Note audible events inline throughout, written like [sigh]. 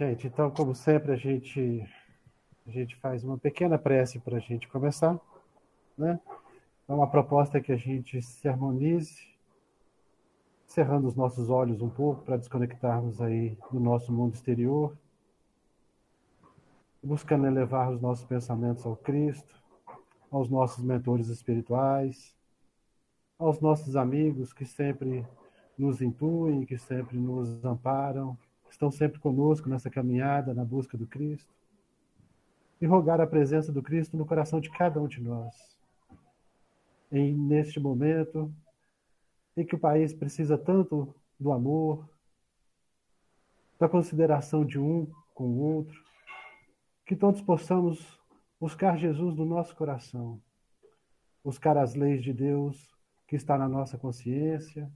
Gente, então, como sempre, a gente, a gente faz uma pequena prece para a gente começar. Né? Então, a proposta é que a gente se harmonize, cerrando os nossos olhos um pouco para desconectarmos aí do nosso mundo exterior, buscando elevar os nossos pensamentos ao Cristo, aos nossos mentores espirituais, aos nossos amigos que sempre nos intuem, que sempre nos amparam, estão sempre conosco nessa caminhada na busca do Cristo. E rogar a presença do Cristo no coração de cada um de nós. Em neste momento em que o país precisa tanto do amor, da consideração de um com o outro, que todos possamos buscar Jesus no nosso coração, buscar as leis de Deus que está na nossa consciência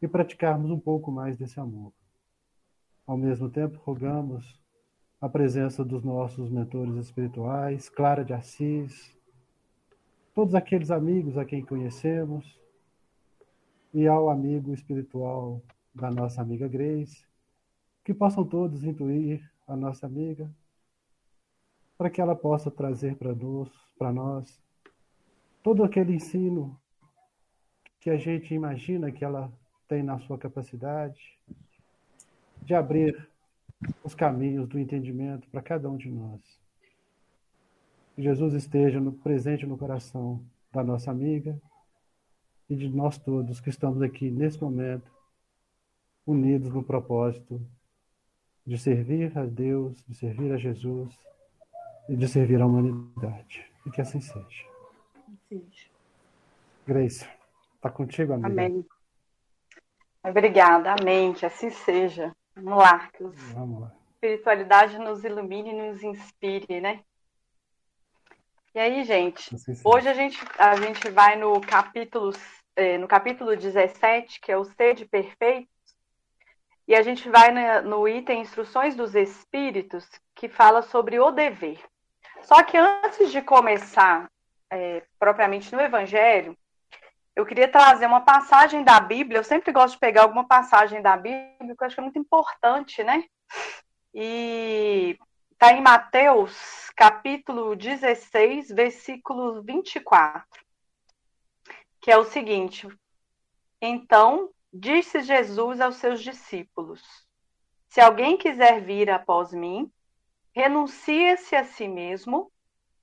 e praticarmos um pouco mais desse amor. Ao mesmo tempo, rogamos a presença dos nossos mentores espirituais, Clara de Assis, todos aqueles amigos a quem conhecemos, e ao amigo espiritual da nossa amiga Grace, que possam todos intuir a nossa amiga, para que ela possa trazer para nós, para nós todo aquele ensino que a gente imagina que ela tem na sua capacidade, de abrir os caminhos do entendimento para cada um de nós. Que Jesus esteja no, presente no coração da nossa amiga e de nós todos que estamos aqui nesse momento, unidos no propósito de servir a Deus, de servir a Jesus e de servir a humanidade. E que assim seja. Seja. Grace, está contigo, amiga. Amém. Obrigada, amém, que assim seja. Vamos lá, que a espiritualidade nos ilumine e nos inspire, né? E aí, gente, hoje a gente, a gente vai no capítulo, é, no capítulo 17, que é o Sede Perfeito, e a gente vai no item Instruções dos Espíritos, que fala sobre o dever. Só que antes de começar é, propriamente no Evangelho, eu queria trazer uma passagem da Bíblia. Eu sempre gosto de pegar alguma passagem da Bíblia, que eu acho que é muito importante, né? E está em Mateus, capítulo 16, versículo 24, que é o seguinte: Então disse Jesus aos seus discípulos: Se alguém quiser vir após mim, renuncie-se a si mesmo,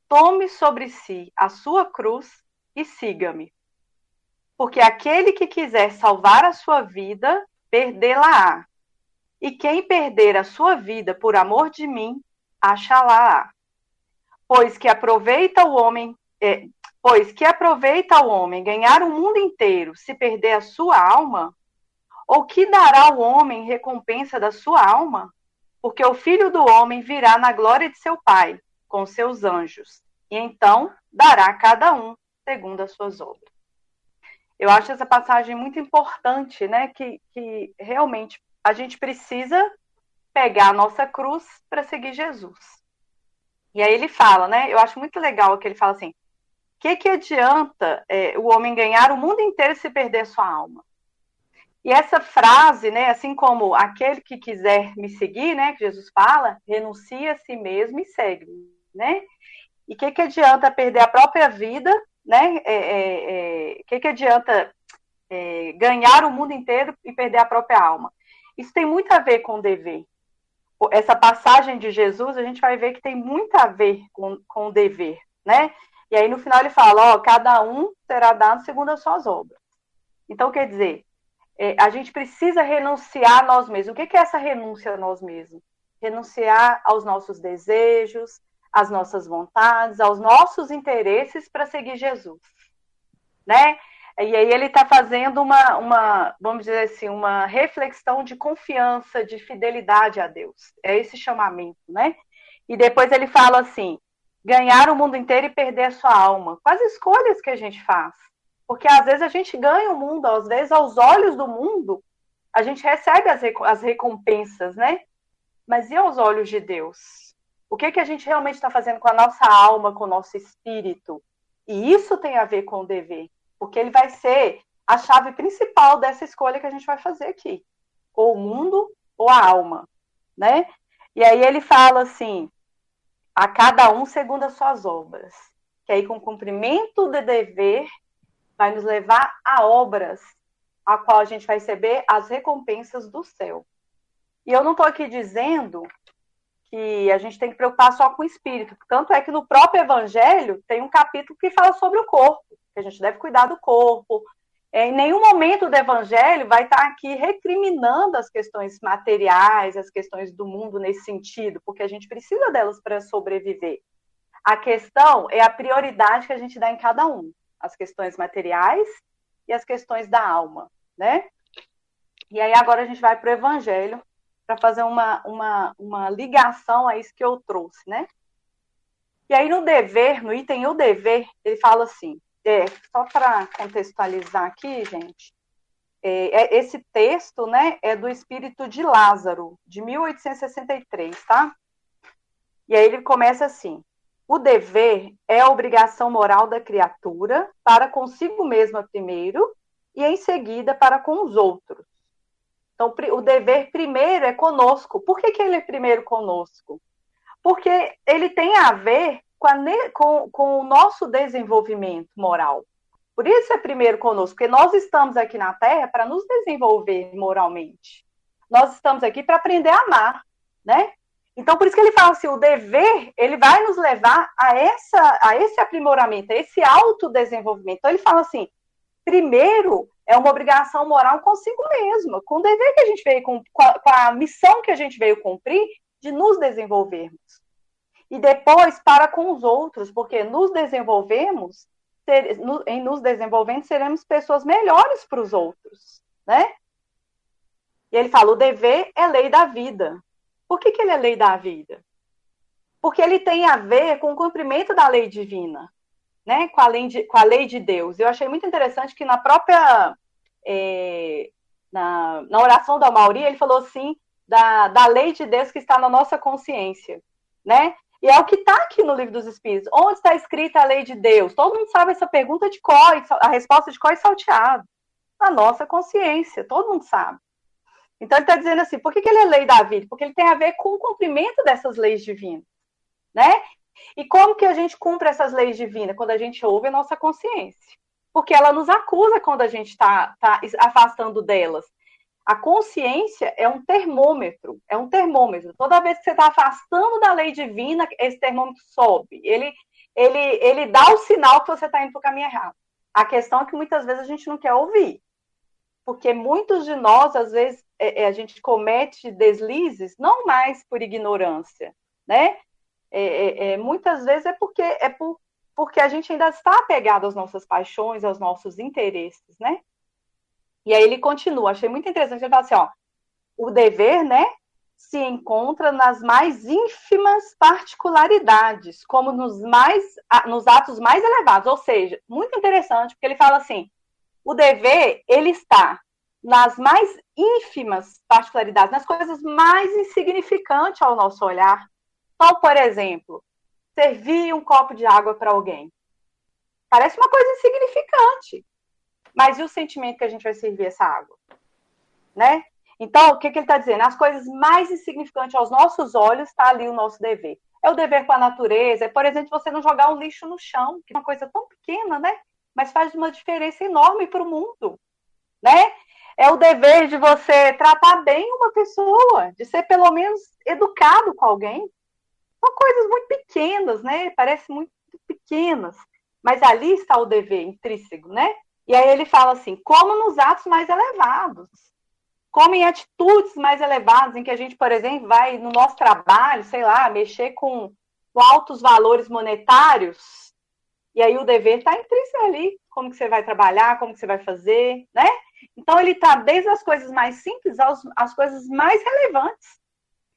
tome sobre si a sua cruz e siga-me. Porque aquele que quiser salvar a sua vida, perdê-la-á. E quem perder a sua vida por amor de mim, achá-la-á. Pois que aproveita o homem, é, pois que aproveita o homem ganhar o mundo inteiro se perder a sua alma, ou que dará o homem recompensa da sua alma? Porque o filho do homem virá na glória de seu Pai, com seus anjos, e então dará a cada um segundo as suas obras. Eu acho essa passagem muito importante, né? Que, que realmente a gente precisa pegar a nossa cruz para seguir Jesus. E aí ele fala, né? Eu acho muito legal que ele fala assim: o que, que adianta é, o homem ganhar o mundo inteiro se perder sua alma? E essa frase, né, assim como aquele que quiser me seguir, né, que Jesus fala, renuncia a si mesmo e segue, né? E o que, que adianta perder a própria vida né? É, é, é, que, que adianta é, ganhar o mundo inteiro e perder a própria alma? Isso tem muito a ver com dever. Essa passagem de Jesus, a gente vai ver que tem muito a ver com, com o dever, né? E aí no final ele fala, ó, cada um será dado segundo as suas obras. Então, quer dizer, é, a gente precisa renunciar a nós mesmos. O que, que é essa renúncia a nós mesmos? Renunciar aos nossos desejos, às nossas vontades, aos nossos interesses para seguir Jesus, né? E aí ele está fazendo uma, uma, vamos dizer assim, uma reflexão de confiança, de fidelidade a Deus. É esse chamamento, né? E depois ele fala assim: ganhar o mundo inteiro e perder a sua alma. Quais escolhas que a gente faz? Porque às vezes a gente ganha o mundo, às vezes aos olhos do mundo, a gente recebe as, as recompensas, né? Mas e aos olhos de Deus? O que, que a gente realmente está fazendo com a nossa alma, com o nosso espírito? E isso tem a ver com o dever, porque ele vai ser a chave principal dessa escolha que a gente vai fazer aqui. ou o mundo, ou a alma, né? E aí ele fala assim, a cada um segundo as suas obras. Que aí com o cumprimento do dever vai nos levar a obras, a qual a gente vai receber as recompensas do céu. E eu não estou aqui dizendo que a gente tem que preocupar só com o espírito. Tanto é que no próprio evangelho tem um capítulo que fala sobre o corpo, que a gente deve cuidar do corpo. É, em nenhum momento do evangelho vai estar aqui recriminando as questões materiais, as questões do mundo nesse sentido, porque a gente precisa delas para sobreviver. A questão é a prioridade que a gente dá em cada um, as questões materiais e as questões da alma, né? E aí agora a gente vai para o evangelho, para fazer uma, uma, uma ligação a isso que eu trouxe, né? E aí no dever, no item o dever, ele fala assim, é, só para contextualizar aqui, gente, é, é, esse texto, né, é do Espírito de Lázaro, de 1863, tá? E aí ele começa assim: o dever é a obrigação moral da criatura para consigo mesma primeiro e em seguida para com os outros então, o dever primeiro é conosco. Por que, que ele é primeiro conosco? Porque ele tem a ver com, a, com, com o nosso desenvolvimento moral. Por isso é primeiro conosco, porque nós estamos aqui na Terra para nos desenvolver moralmente. Nós estamos aqui para aprender a amar, né? Então, por isso que ele fala assim, o dever, ele vai nos levar a, essa, a esse aprimoramento, a esse autodesenvolvimento. Então, ele fala assim, primeiro é uma obrigação moral consigo mesma, com o dever que a gente veio, com, com, a, com a missão que a gente veio cumprir de nos desenvolvermos. E depois para com os outros, porque nos desenvolvemos, ser, no, em nos desenvolvendo, seremos pessoas melhores para os outros, né? E ele fala, o dever é lei da vida. Por que, que ele é lei da vida? Porque ele tem a ver com o cumprimento da lei divina né, com, a lei de, com a lei de Deus. Eu achei muito interessante que na própria é, na, na oração da Mauri, ele falou assim da, da lei de Deus que está na nossa consciência, né? E é o que está aqui no livro dos Espíritos. Onde está escrita a lei de Deus? Todo mundo sabe essa pergunta de cor, a resposta de cor e salteado. Na nossa consciência, todo mundo sabe. Então ele está dizendo assim, por que, que ele é lei da vida? Porque ele tem a ver com o cumprimento dessas leis divinas, né? E como que a gente cumpre essas leis divinas? Quando a gente ouve a nossa consciência. Porque ela nos acusa quando a gente está tá afastando delas. A consciência é um termômetro, é um termômetro. Toda vez que você está afastando da lei divina, esse termômetro sobe. Ele, ele, ele dá o sinal que você está indo para o caminho errado. A questão é que muitas vezes a gente não quer ouvir. Porque muitos de nós, às vezes, é, é, a gente comete deslizes, não mais por ignorância, né? É, é, é, muitas vezes é porque é por, porque a gente ainda está apegado às nossas paixões, aos nossos interesses, né? E aí ele continua, achei muito interessante, ele fala assim, ó, o dever, né, se encontra nas mais ínfimas particularidades, como nos mais nos atos mais elevados, ou seja, muito interessante, porque ele fala assim, o dever, ele está nas mais ínfimas particularidades, nas coisas mais insignificantes ao nosso olhar, então, por exemplo, servir um copo de água para alguém. Parece uma coisa insignificante. Mas e o sentimento que a gente vai servir essa água? Né? Então, o que, que ele está dizendo? As coisas mais insignificantes aos nossos olhos está ali o nosso dever. É o dever com a natureza, é, por exemplo, você não jogar um lixo no chão, que é uma coisa tão pequena, né? Mas faz uma diferença enorme para o mundo, né? É o dever de você tratar bem uma pessoa, de ser pelo menos educado com alguém, são coisas muito pequenas, né? Parecem muito pequenas, mas ali está o dever intrínseco, né? E aí ele fala assim: como nos atos mais elevados, como em atitudes mais elevadas, em que a gente, por exemplo, vai no nosso trabalho, sei lá, mexer com, com altos valores monetários, e aí o dever está intrínseco ali, como que você vai trabalhar, como que você vai fazer, né? Então ele está desde as coisas mais simples às, coisas mais relevantes,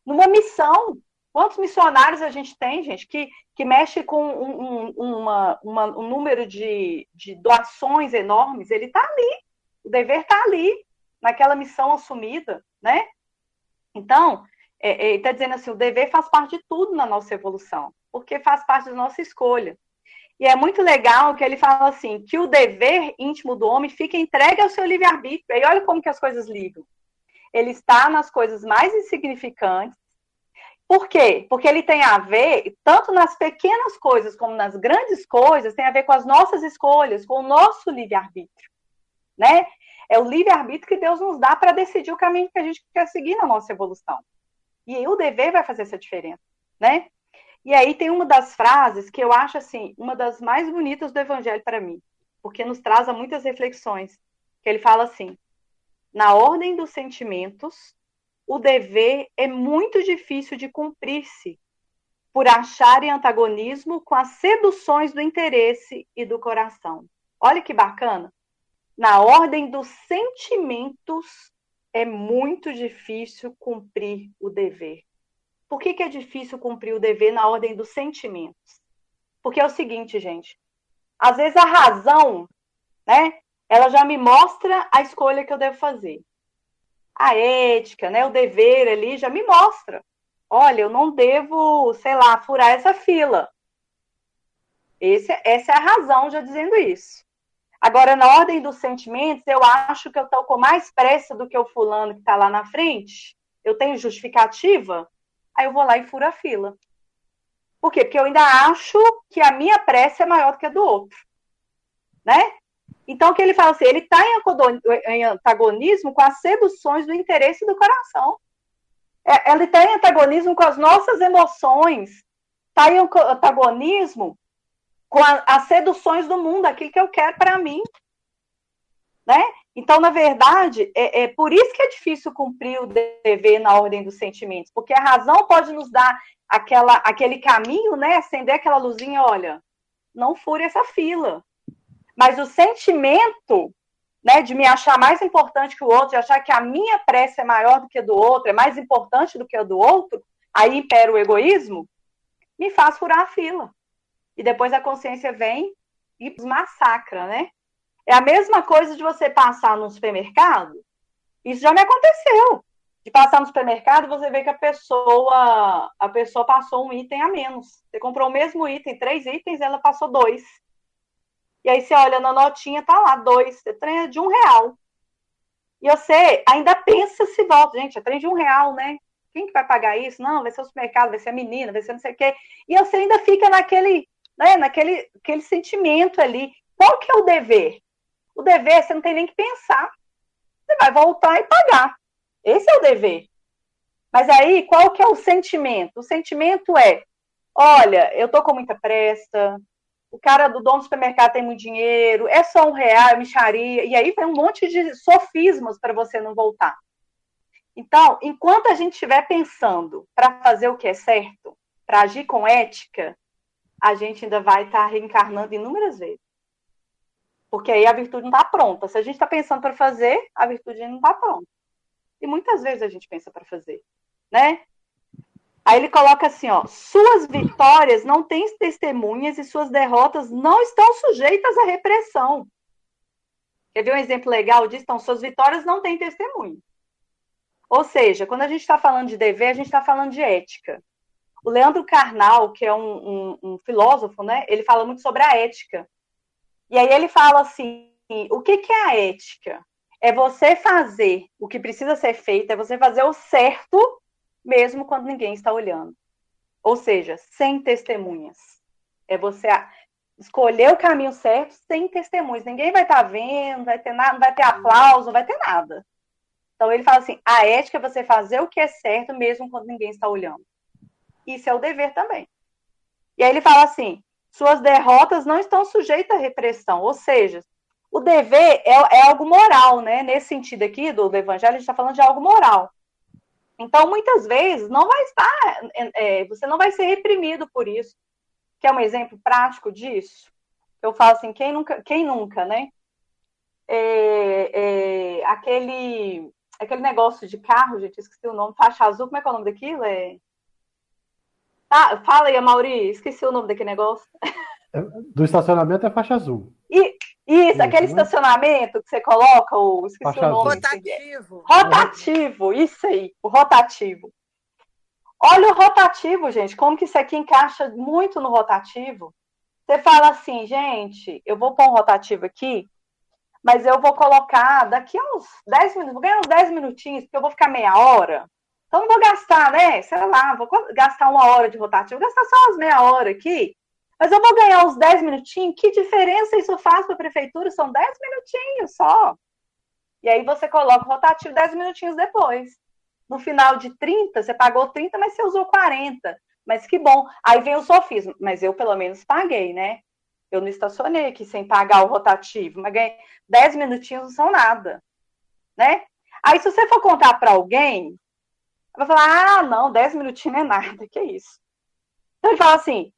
numa missão, Quantos missionários a gente tem, gente, que, que mexe com um, um, uma, uma, um número de, de doações enormes? Ele está ali, o dever está ali, naquela missão assumida, né? Então, é, é, ele está dizendo assim: o dever faz parte de tudo na nossa evolução, porque faz parte da nossa escolha. E é muito legal que ele fala assim: que o dever íntimo do homem fica entregue ao seu livre-arbítrio. E olha como que as coisas ligam. ele está nas coisas mais insignificantes. Por quê? Porque ele tem a ver, tanto nas pequenas coisas como nas grandes coisas, tem a ver com as nossas escolhas, com o nosso livre-arbítrio, né? É o livre-arbítrio que Deus nos dá para decidir o caminho que a gente quer seguir na nossa evolução. E aí o dever vai fazer essa diferença, né? E aí tem uma das frases que eu acho assim, uma das mais bonitas do evangelho para mim, porque nos traz a muitas reflexões, que ele fala assim: na ordem dos sentimentos, o dever é muito difícil de cumprir-se, por achar em antagonismo com as seduções do interesse e do coração. Olha que bacana. Na ordem dos sentimentos, é muito difícil cumprir o dever. Por que, que é difícil cumprir o dever na ordem dos sentimentos? Porque é o seguinte, gente. Às vezes a razão, né, ela já me mostra a escolha que eu devo fazer. A ética, né, o dever ali já me mostra. Olha, eu não devo, sei lá, furar essa fila. Esse, essa é a razão já dizendo isso. Agora, na ordem dos sentimentos, eu acho que eu estou com mais pressa do que o fulano que está lá na frente. Eu tenho justificativa, aí eu vou lá e furo a fila. Por quê? Porque eu ainda acho que a minha pressa é maior do que a do outro. Né? Então, o que ele fala assim, ele está em antagonismo com as seduções do interesse do coração. É, ele está em antagonismo com as nossas emoções, está em antagonismo com a, as seduções do mundo, aquilo que eu quero para mim. Né? Então, na verdade, é, é, por isso que é difícil cumprir o dever na ordem dos sentimentos, porque a razão pode nos dar aquela, aquele caminho, né? Acender aquela luzinha, olha, não fure essa fila. Mas o sentimento, né, de me achar mais importante que o outro, de achar que a minha pressa é maior do que a do outro, é mais importante do que a do outro, aí impera o egoísmo, me faz furar a fila. E depois a consciência vem e massacra, né? É a mesma coisa de você passar num supermercado. Isso já me aconteceu. De passar no supermercado, você vê que a pessoa, a pessoa passou um item a menos. Você comprou o mesmo item, três itens, ela passou dois. E aí você olha na notinha, tá lá, dois, você trem é de um real. E você ainda pensa se volta, gente, é trem de um real, né? Quem que vai pagar isso? Não, vai ser o supermercado, vai ser a menina, vai ser não sei o quê. E você ainda fica naquele, né, naquele aquele sentimento ali. Qual que é o dever? O dever, você não tem nem que pensar. Você vai voltar e pagar. Esse é o dever. Mas aí, qual que é o sentimento? O sentimento é, olha, eu tô com muita pressa, o cara do dono do supermercado tem muito dinheiro, é só um real, é micharia, e aí vem um monte de sofismas para você não voltar. Então, enquanto a gente estiver pensando para fazer o que é certo, para agir com ética, a gente ainda vai estar tá reencarnando inúmeras vezes. Porque aí a virtude não está pronta. Se a gente está pensando para fazer, a virtude não está pronta. E muitas vezes a gente pensa para fazer, né? Aí ele coloca assim, ó, suas vitórias não têm testemunhas e suas derrotas não estão sujeitas à repressão. Quer ver um exemplo legal disso? Então, suas vitórias não têm testemunho. Ou seja, quando a gente está falando de dever, a gente está falando de ética. O Leandro Carnal, que é um, um, um, filósofo, né? Ele fala muito sobre a ética. E aí ele fala assim: o que, que é a ética? É você fazer o que precisa ser feito, é você fazer o certo mesmo quando ninguém está olhando. Ou seja, sem testemunhas. É você escolher o caminho certo sem testemunhas. Ninguém vai estar tá vendo, vai ter nada, não vai ter aplauso, não vai ter nada. Então ele fala assim: a ética é você fazer o que é certo mesmo quando ninguém está olhando. Isso é o dever também. E aí ele fala assim: suas derrotas não estão sujeitas à repressão. Ou seja, o dever é, é algo moral, né? Nesse sentido aqui do, do evangelho, a gente está falando de algo moral. Então, muitas vezes, não vai estar, é, você não vai ser reprimido por isso. Que é um exemplo prático disso. Eu falo assim, quem nunca, quem nunca, né? É, é, aquele, aquele negócio de carro, gente, esqueci o nome, faixa azul, como é que é o nome daquilo? É... Ah, fala aí, Mauri, esqueci o nome daquele negócio. É, do estacionamento é faixa azul. E, isso, aquele né? estacionamento que você coloca, o, esqueci o nome. Rotativo. Rotativo, isso aí, o rotativo. Olha o rotativo, gente, como que isso aqui encaixa muito no rotativo. Você fala assim, gente, eu vou pôr um rotativo aqui, mas eu vou colocar daqui a uns 10 minutos, vou ganhar uns 10 minutinhos, porque eu vou ficar meia hora. Então, não vou gastar, né? Sei lá, vou gastar uma hora de rotativo, vou gastar só umas meia hora aqui, mas eu vou ganhar uns 10 minutinhos. Que diferença isso faz para a prefeitura? São 10 minutinhos só. E aí você coloca o rotativo 10 minutinhos depois. No final de 30, você pagou 30, mas você usou 40. Mas que bom. Aí vem o sofismo. Mas eu, pelo menos, paguei, né? Eu não estacionei aqui sem pagar o rotativo, mas ganhei 10 minutinhos não são nada, né? Aí, se você for contar para alguém, vai falar: ah, não, 10 minutinhos não é nada, que isso. Então, ele fala assim: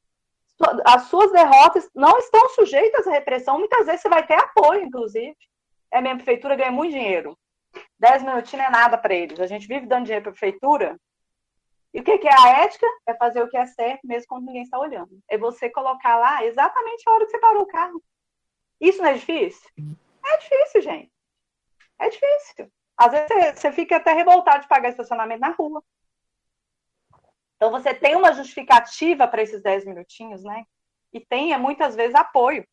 as suas derrotas não estão sujeitas à repressão, muitas vezes você vai ter apoio, inclusive. É, minha prefeitura ganha muito dinheiro. 10 minutinhos é nada para eles. A gente vive dando dinheiro para a prefeitura e o que, é a ética? É fazer o que é certo, mesmo quando ninguém está olhando. É você colocar lá exatamente a hora que você parou o carro. Isso não é difícil? É difícil, gente. É difícil. Às vezes você fica até revoltado de pagar estacionamento na rua. Então você tem uma justificativa para esses 10 minutinhos, né? E tem muitas vezes apoio.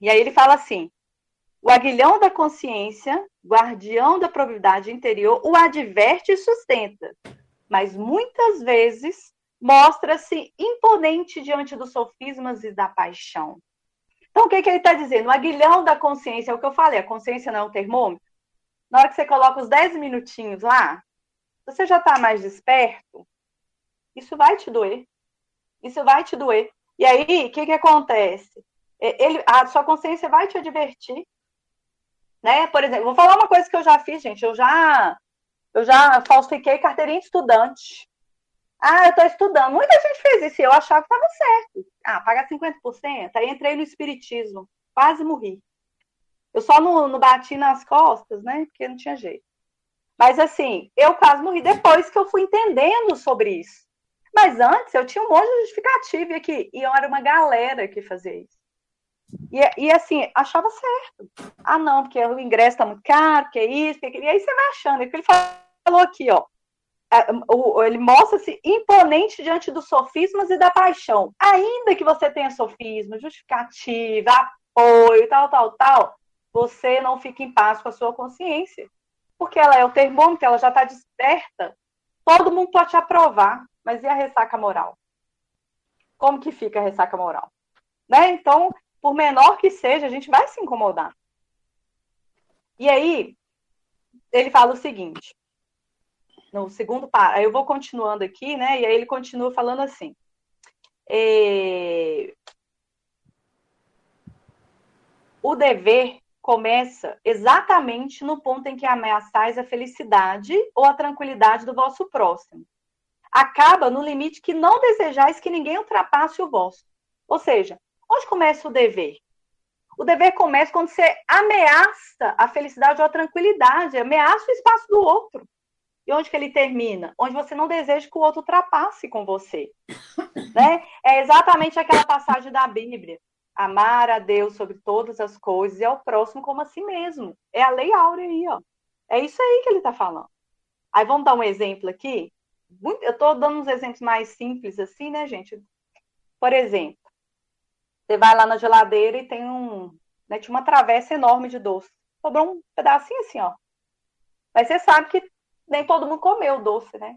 E aí ele fala assim: o aguilhão da consciência, guardião da probidade interior, o adverte e sustenta mas muitas vezes mostra-se imponente diante dos sofismas e da paixão. Então, o que, que ele está dizendo? O aguilhão da consciência, é o que eu falei, a consciência não é um termômetro. Na hora que você coloca os 10 minutinhos lá, você já está mais desperto, isso vai te doer. Isso vai te doer. E aí, o que, que acontece? Ele, a sua consciência vai te advertir. Né? Por exemplo, vou falar uma coisa que eu já fiz, gente. Eu já eu já falsifiquei carteirinha de estudante. Ah, eu estou estudando. Muita gente fez isso eu achava que estava certo. Ah, paga 50%. Aí entrei no espiritismo. Quase morri. Eu só não, não bati nas costas, né? Porque não tinha jeito. Mas assim, eu quase morri depois que eu fui entendendo sobre isso. Mas antes eu tinha um monte de justificativa aqui. E eu era uma galera que fazia isso. E, e assim, achava certo. Ah, não, porque o ingresso está muito caro, que é isso, que é aquilo. E aí você vai achando. E ele fala, falou aqui, ó. É, ele mostra-se imponente diante dos sofismas e da paixão. Ainda que você tenha sofisma, justificativa, apoio, tal, tal, tal, você não fica em paz com a sua consciência. Porque ela é o termômetro, ela já está desperta. Todo mundo pode te aprovar, mas e a ressaca moral? Como que fica a ressaca moral? Né? Então, por menor que seja, a gente vai se incomodar. E aí, ele fala o seguinte: no segundo parágrafo, eu vou continuando aqui, né? E aí ele continua falando assim. É... O dever começa exatamente no ponto em que ameaçais a felicidade ou a tranquilidade do vosso próximo. Acaba no limite que não desejais que ninguém ultrapasse o vosso. Ou seja, onde começa o dever? O dever começa quando você ameaça a felicidade ou a tranquilidade, ameaça o espaço do outro. E onde que ele termina? Onde você não deseja que o outro ultrapasse com você. [coughs] Né? É exatamente aquela passagem da Bíblia. Amar a Deus sobre todas as coisas e ao próximo como a si mesmo. É a lei áurea aí, ó. É isso aí que ele está falando. Aí vamos dar um exemplo aqui. Eu estou dando uns exemplos mais simples assim, né, gente? Por exemplo, você vai lá na geladeira e tem um, né, tinha uma travessa enorme de doce. Sobrou um pedacinho assim, ó. Mas você sabe que nem todo mundo comeu o doce, né?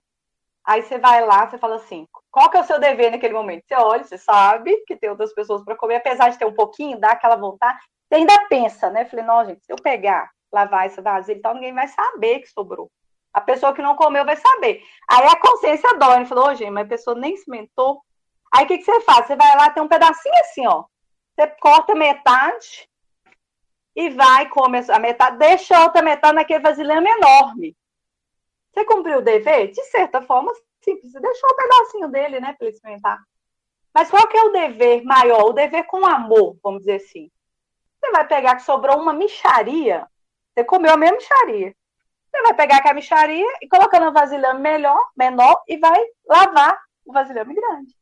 Aí você vai lá, você fala assim: qual que é o seu dever naquele momento? Você olha, você sabe que tem outras pessoas para comer, apesar de ter um pouquinho, dá aquela vontade. Você ainda pensa, né? Falei, não, gente, se eu pegar, lavar essa vasilha e tal, ninguém vai saber que sobrou. A pessoa que não comeu vai saber. Aí a consciência dói. Ele falou, oh, gente, mas a pessoa nem experimentou. Aí o que, que você faz? Você vai lá, tem um pedacinho assim, ó. Você corta metade e vai, come a metade, deixa a outra metade naquele vasilhame enorme. Você cumpriu o dever? De certa forma, sim, você deixou um pedacinho dele, né, para ele experimentar. Mas qual que é o dever maior? O dever com amor, vamos dizer assim. Você vai pegar que sobrou uma micharia, você comeu a mesma micharia. Você vai pegar aquela micharia e colocar no vasilhame melhor, menor e vai lavar o vasilhame grande.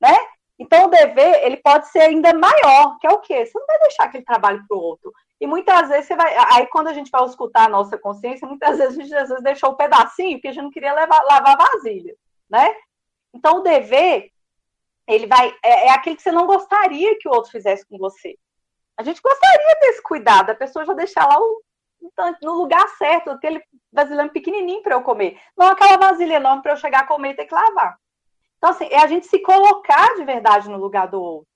Né? Então, o dever, ele pode ser ainda maior, que é o quê? Você não vai deixar aquele trabalho para o outro. E muitas vezes você vai. Aí, quando a gente vai escutar a nossa consciência, muitas vezes a gente às vezes deixou um pedacinho porque a gente não queria levar, lavar vasilha, né? Então, o dever, ele vai. É, é aquele que você não gostaria que o outro fizesse com você. A gente gostaria desse cuidado, a pessoa já deixar lá o, no lugar certo, aquele vasilhame pequenininho para eu comer. Não aquela vasilha enorme para eu chegar a comer e ter que lavar. Então, assim, é a gente se colocar de verdade no lugar do outro.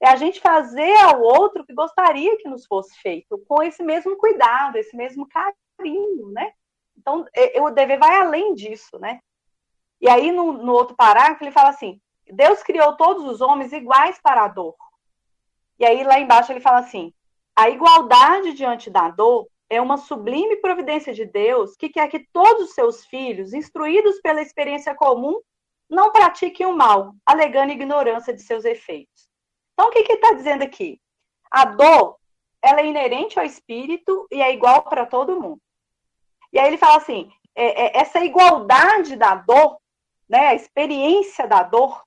É a gente fazer ao outro o que gostaria que nos fosse feito, com esse mesmo cuidado, esse mesmo carinho, né? Então, o dever vai além disso, né? E aí, no, no outro parágrafo, ele fala assim: Deus criou todos os homens iguais para a dor. E aí, lá embaixo, ele fala assim: a igualdade diante da dor é uma sublime providência de Deus que quer que todos os seus filhos, instruídos pela experiência comum, não pratiquem o mal, alegando ignorância de seus efeitos. Então, o que, está dizendo aqui? A dor, ela é inerente ao espírito e é igual para todo mundo. E aí ele fala assim, é, é, essa igualdade da dor, né, a experiência da dor,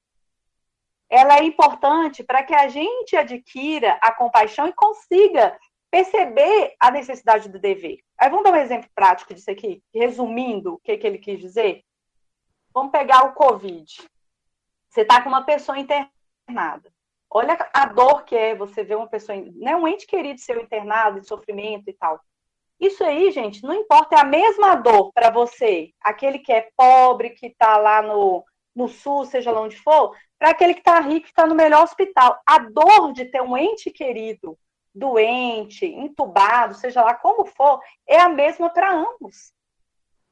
ela é importante para que a gente adquira a compaixão e consiga perceber a necessidade do dever. Aí vamos dar um exemplo prático disso aqui, resumindo o que, que ele quis dizer. Vamos pegar o Covid. Você está com uma pessoa internada. Olha a dor que é você ver uma pessoa, né, um ente querido seu internado, de sofrimento e tal. Isso aí, gente, não importa, é a mesma dor para você, aquele que é pobre, que está lá no, no sul, seja lá onde for, para aquele que está rico, que está no melhor hospital. A dor de ter um ente querido doente, entubado, seja lá como for, é a mesma para ambos.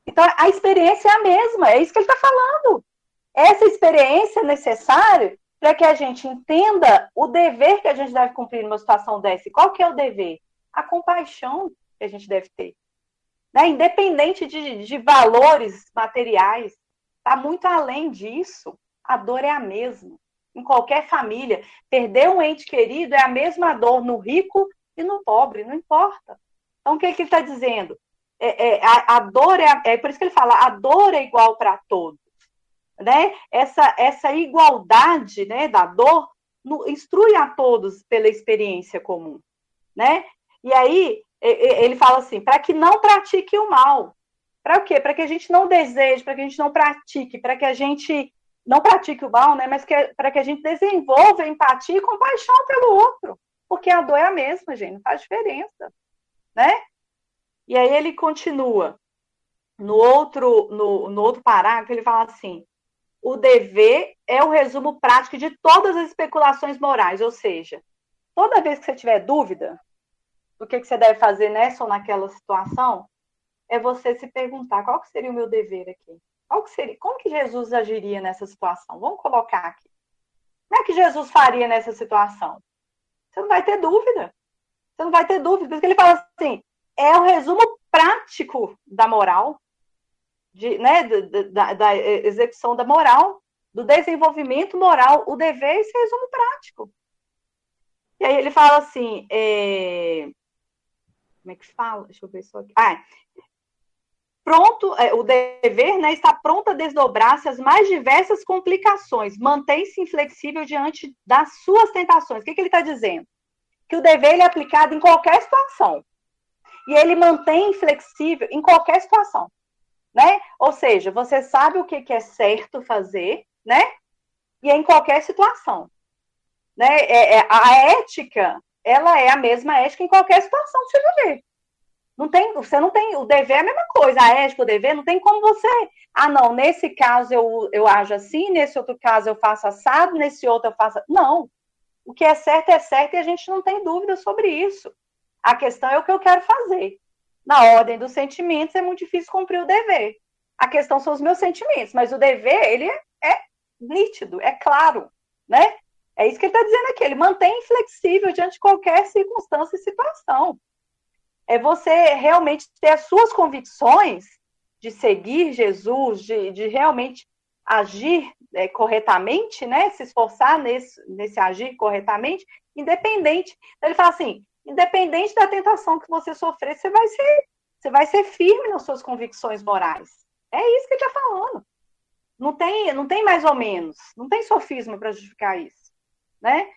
Então, a experiência é a mesma, é isso que ele está falando. Essa experiência é necessária para que a gente entenda o dever que a gente deve cumprir numa situação dessa. Qual que é o dever? A compaixão que a gente deve ter. Né? Independente de, de valores materiais, está muito além disso. A dor é a mesma. Em qualquer família, perder um ente querido é a mesma dor no rico e no pobre, não importa. Então, o que, é que ele está dizendo? É, é, a, a, dor é, é por isso que ele fala, a dor é igual para todos. Né? Essa, essa igualdade né, da dor no, instrui a todos pela experiência comum. Né? E aí, ele fala assim: para que não pratique o mal. Para o quê? Para que a gente não deseje, para que a gente não pratique, para que a gente não pratique o mal, né? Mas para que a gente desenvolva empatia e compaixão pelo outro. Porque a dor é a mesma, gente, não faz diferença. Né? E aí ele continua. No outro, no, no outro parágrafo, ele fala assim: o dever é o resumo prático de todas as especulações morais, ou seja, toda vez que você tiver dúvida, do que, que você deve fazer nessa ou naquela situação, é você se perguntar qual seria o meu dever aqui. Qual que seria, como que Jesus agiria nessa situação? Vamos colocar aqui. Como é que Jesus faria nessa situação? Você não vai ter dúvida. Você não vai ter dúvida. Porque ele fala assim, é o resumo prático da moral, de, né, da, da, execução da moral, do desenvolvimento moral. O dever é esse resumo prático. E aí ele fala assim, é, como é que fala? Deixa eu ver só aqui. Ah, pronto, é, o dever né, está pronto a desdobrar-se as mais diversas complicações, mantém-se inflexível diante das suas tentações. O que, que ele está dizendo? Que o dever é aplicado em qualquer situação. E ele mantém inflexível em qualquer situação. Né? Ou seja, você sabe o que, que é certo fazer, né? E é em qualquer situação. Né? É, é, a ética ela é a mesma ética em qualquer situação que você viver. Não tem, você não tem, o dever é a mesma coisa, a ética, o dever, não tem como você, ah, não, nesse caso eu, eu ajo assim, nesse outro caso eu faço assado, nesse outro eu faço. Não. O que é certo é certo e a gente não tem dúvida sobre isso. A questão é o que eu quero fazer. Na ordem dos sentimentos é muito difícil cumprir o dever. A questão são os meus sentimentos, mas o dever, ele é, é nítido, é claro, né? É isso que ele está dizendo aqui. Ele mantém flexível diante de qualquer circunstância e situação. É você realmente ter as suas convicções de seguir Jesus, de, de realmente agir é, corretamente, né? Se esforçar nesse, nesse agir corretamente, independente. Ele fala assim: independente da tentação que você sofrer, você vai ser, você vai ser firme nas suas convicções morais. É isso que ele está falando. Não tem, não tem mais ou menos, não tem sofisma para justificar isso né?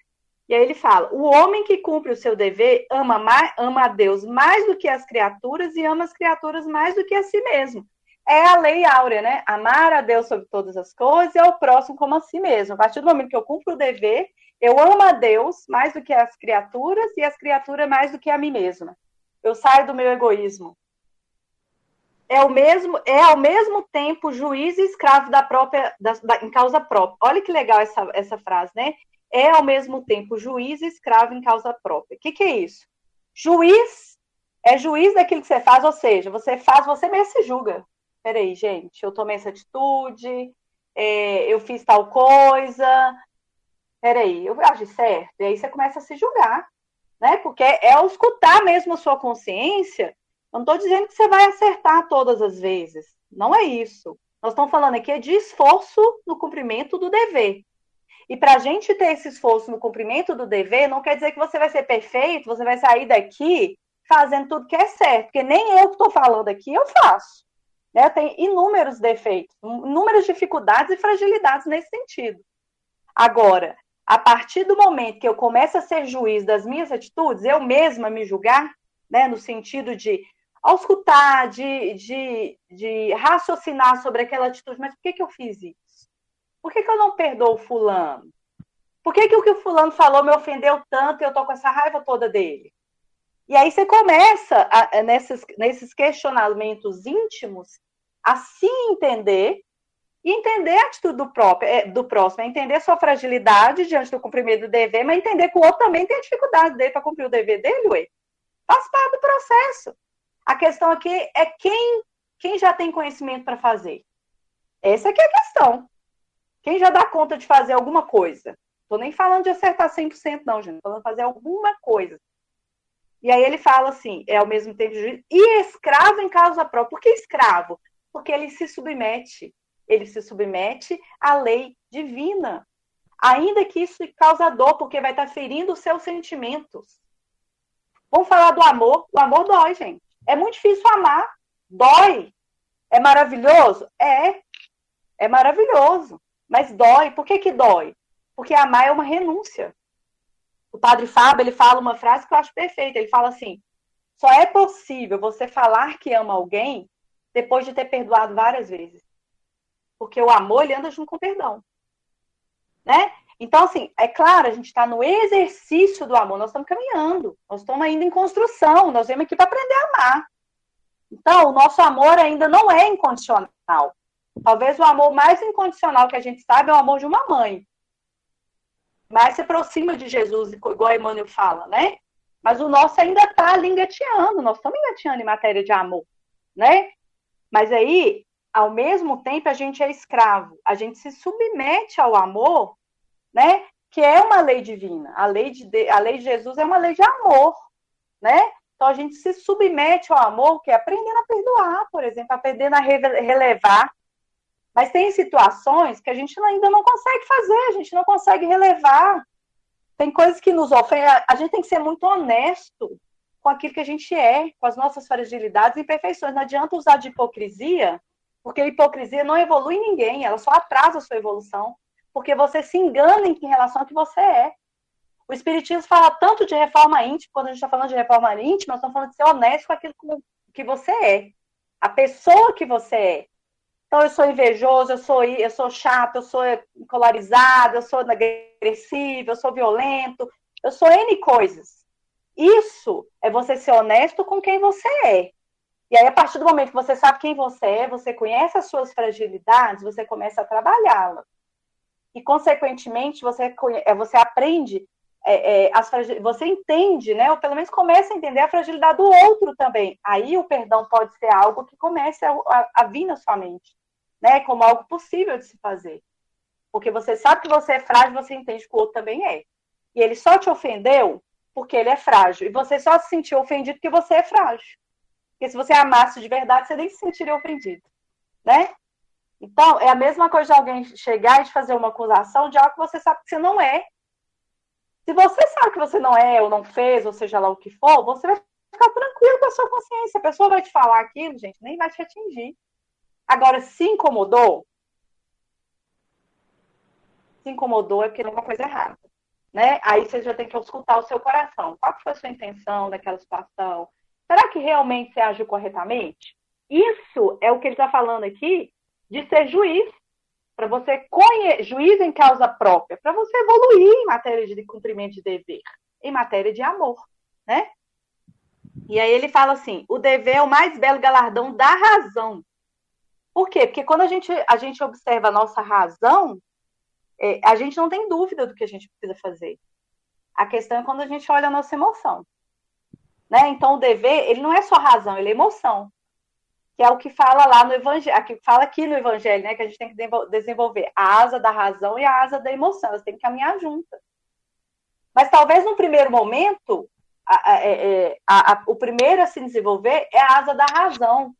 E aí ele fala: o homem que cumpre o seu dever ama, mais, ama a Deus mais do que as criaturas e ama as criaturas mais do que a si mesmo. É a lei áurea, né? Amar a Deus sobre todas as coisas e ao próximo como a si mesmo. A partir do momento que eu cumpro o dever, Eu amo a Deus mais do que as criaturas e as criaturas mais do que a mim mesma. Eu saio do meu egoísmo. É o mesmo, é ao mesmo tempo juiz e escravo da própria, da, da, em causa própria. Olha que legal essa, essa frase, né? É ao mesmo tempo juiz e escravo em causa própria. O que, que é isso? Juiz é juiz daquilo que você faz, ou seja, você faz, você mesmo se julga. Peraí, gente, eu tomei essa atitude, é, eu fiz tal coisa, peraí, eu agi certo? E aí você começa a se julgar, né? Porque é ao escutar mesmo a sua consciência, eu não estou dizendo que você vai acertar todas as vezes, não é isso. Nós estamos falando aqui de esforço no cumprimento do dever. E para a gente ter esse esforço no cumprimento do dever, não quer dizer que você vai ser perfeito, você vai sair daqui fazendo tudo que é certo, porque nem eu que estou falando aqui eu faço. Né? Tem inúmeros defeitos, inúmeras dificuldades e fragilidades nesse sentido. Agora, a partir do momento que eu começo a ser juiz das minhas atitudes, eu mesma me julgar, né, no sentido de escutar, de, de, de raciocinar sobre aquela atitude, mas por que, que eu fiz isso? Por que, que eu não perdoo o fulano? Por que, que o que o fulano falou me ofendeu tanto e eu tô com essa raiva toda dele? E aí você começa, a, nesses, nesses questionamentos íntimos, a se entender e entender a atitude do, próprio, é, do próximo, é entender sua fragilidade diante do cumprimento do dever, mas entender que o outro também tem a dificuldade dele para cumprir o dever dele, ué. Faz parte do processo. A questão aqui é quem, quem já tem conhecimento para fazer. Essa que é a questão. Quem já dá conta de fazer alguma coisa? Estou nem falando de acertar 100%, não, gente. Estou falando de fazer alguma coisa. E aí ele fala assim, é ao mesmo tempo juiz, e escravo em causa própria. Por que escravo? Porque ele se submete, ele se submete à lei divina. Ainda que isso causa dor, porque vai estar ferindo os seus sentimentos. Vamos falar do amor. O amor dói, gente. É muito difícil amar. Dói. É maravilhoso? É. É maravilhoso. Mas dói. Por que, que dói? Porque amar é uma renúncia o padre Fábio, ele fala uma frase que eu acho perfeita. Ele fala assim: só é possível você falar que ama alguém depois de ter perdoado várias vezes. Porque o amor, ele anda junto com o perdão. Né? Então, assim, é claro, a gente está no exercício do amor, nós estamos caminhando, nós estamos ainda em construção, nós viemos aqui para aprender a amar. Então, o nosso amor ainda não é incondicional. Talvez o amor mais incondicional que a gente sabe é o amor de uma mãe mais se aproxima de Jesus, igual Emmanuel fala, né? Mas o nosso ainda está ali engateando, nós estamos engateando em matéria de amor, né? Mas aí, ao mesmo tempo, a gente é escravo, a gente se submete ao amor, né? Que é uma lei divina. A lei de, a lei de Jesus é uma lei de amor, né? Então a gente se submete ao amor, que é aprendendo a perdoar, por exemplo, aprendendo a relevar mas tem situações que a gente ainda não consegue fazer, a gente não consegue relevar. Tem coisas que nos ofendem. A gente tem que ser muito honesto com aquilo que a gente é, com as nossas fragilidades e imperfeições. Não adianta usar de hipocrisia, porque a hipocrisia não evolui ninguém, ela só atrasa a sua evolução, porque você se engana em relação ao que você é. O Espiritismo fala tanto de reforma íntima, quando a gente está falando de reforma íntima, nós estamos falando de ser honesto com aquilo que você é, a pessoa que você é. Então, eu sou invejoso, eu sou, eu sou chato, eu sou polarizado, eu sou agressivo, eu sou violento, eu sou N coisas. Isso é você ser honesto com quem você é. E aí, a partir do momento que você sabe quem você é, você conhece as suas fragilidades, você começa a trabalhá-las. E, consequentemente, você, é, você aprende, é, é, as você entende, né? Ou pelo menos começa a entender a fragilidade do outro também. Aí o perdão pode ser algo que comece a, a, a vir na sua mente né, como algo possível de se fazer. Porque você sabe que você é frágil, você entende que o outro também é. E ele só te ofendeu porque ele é frágil. E você só se sentiu ofendido porque você é frágil. Porque se você amasse de verdade, você nem se sentiria ofendido. Né? Então, é a mesma coisa de alguém chegar e te fazer uma acusação de algo que você sabe que você não é. Se você sabe que você não é, ou não fez, ou seja lá o que for, você vai ficar tranquilo com a sua consciência. A pessoa vai te falar aquilo, gente, nem vai te atingir. Agora, se incomodou, se incomodou é porque tem alguma coisa errada. Né? Aí você já tem que escutar o seu coração. Qual foi a sua intenção daquela situação? Será que realmente você agiu corretamente? Isso é o que ele está falando aqui de ser juiz. para você conhecer, juízo em causa própria, para você evoluir em matéria de cumprimento de dever, em matéria de amor, né? E aí ele fala assim: o dever é o mais belo galardão da razão. Por quê? Porque quando a gente, a gente observa a nossa razão, é, a gente não tem dúvida do que a gente precisa fazer. A questão é quando a gente olha a nossa emoção. Né? Então, o dever, ele não é só razão, ele é emoção. Que é o que fala lá no Evangelho, que fala aqui no Evangelho, né? Que a gente tem que desenvolver a asa da razão e a asa da emoção. Elas têm que caminhar juntas. Mas talvez no primeiro momento, a, a, é, é, a, o primeiro a se desenvolver é a asa da razão.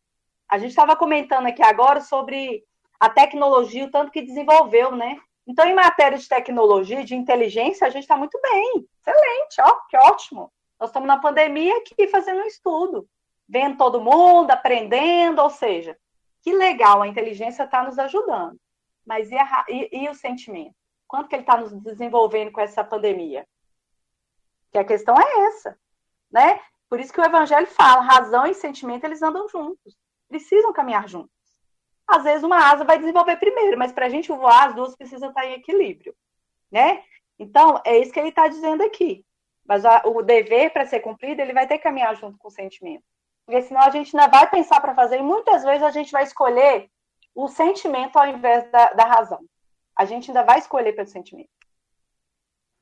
A gente estava comentando aqui agora sobre a tecnologia, o tanto que desenvolveu, né? Então, em matéria de tecnologia, de inteligência, a gente está muito bem. Excelente, ó, que ótimo. Nós estamos na pandemia aqui fazendo um estudo, vendo todo mundo, aprendendo, ou seja, que legal, a inteligência está nos ajudando. Mas e, a, e, e, o sentimento? Quanto que ele está nos desenvolvendo com essa pandemia? Que a questão é essa, né? Por isso que o Evangelho fala, razão e sentimento, eles andam juntos, precisam caminhar juntos às vezes uma asa vai desenvolver primeiro, mas para a gente voar, as duas precisam estar em equilíbrio, né? Então, é isso que ele está dizendo aqui. Mas o dever, para ser cumprido, ele vai ter que caminhar junto com o sentimento. Porque senão a gente ainda vai pensar para fazer, e muitas vezes a gente vai escolher o sentimento ao invés da, da razão. A gente ainda vai escolher pelo sentimento.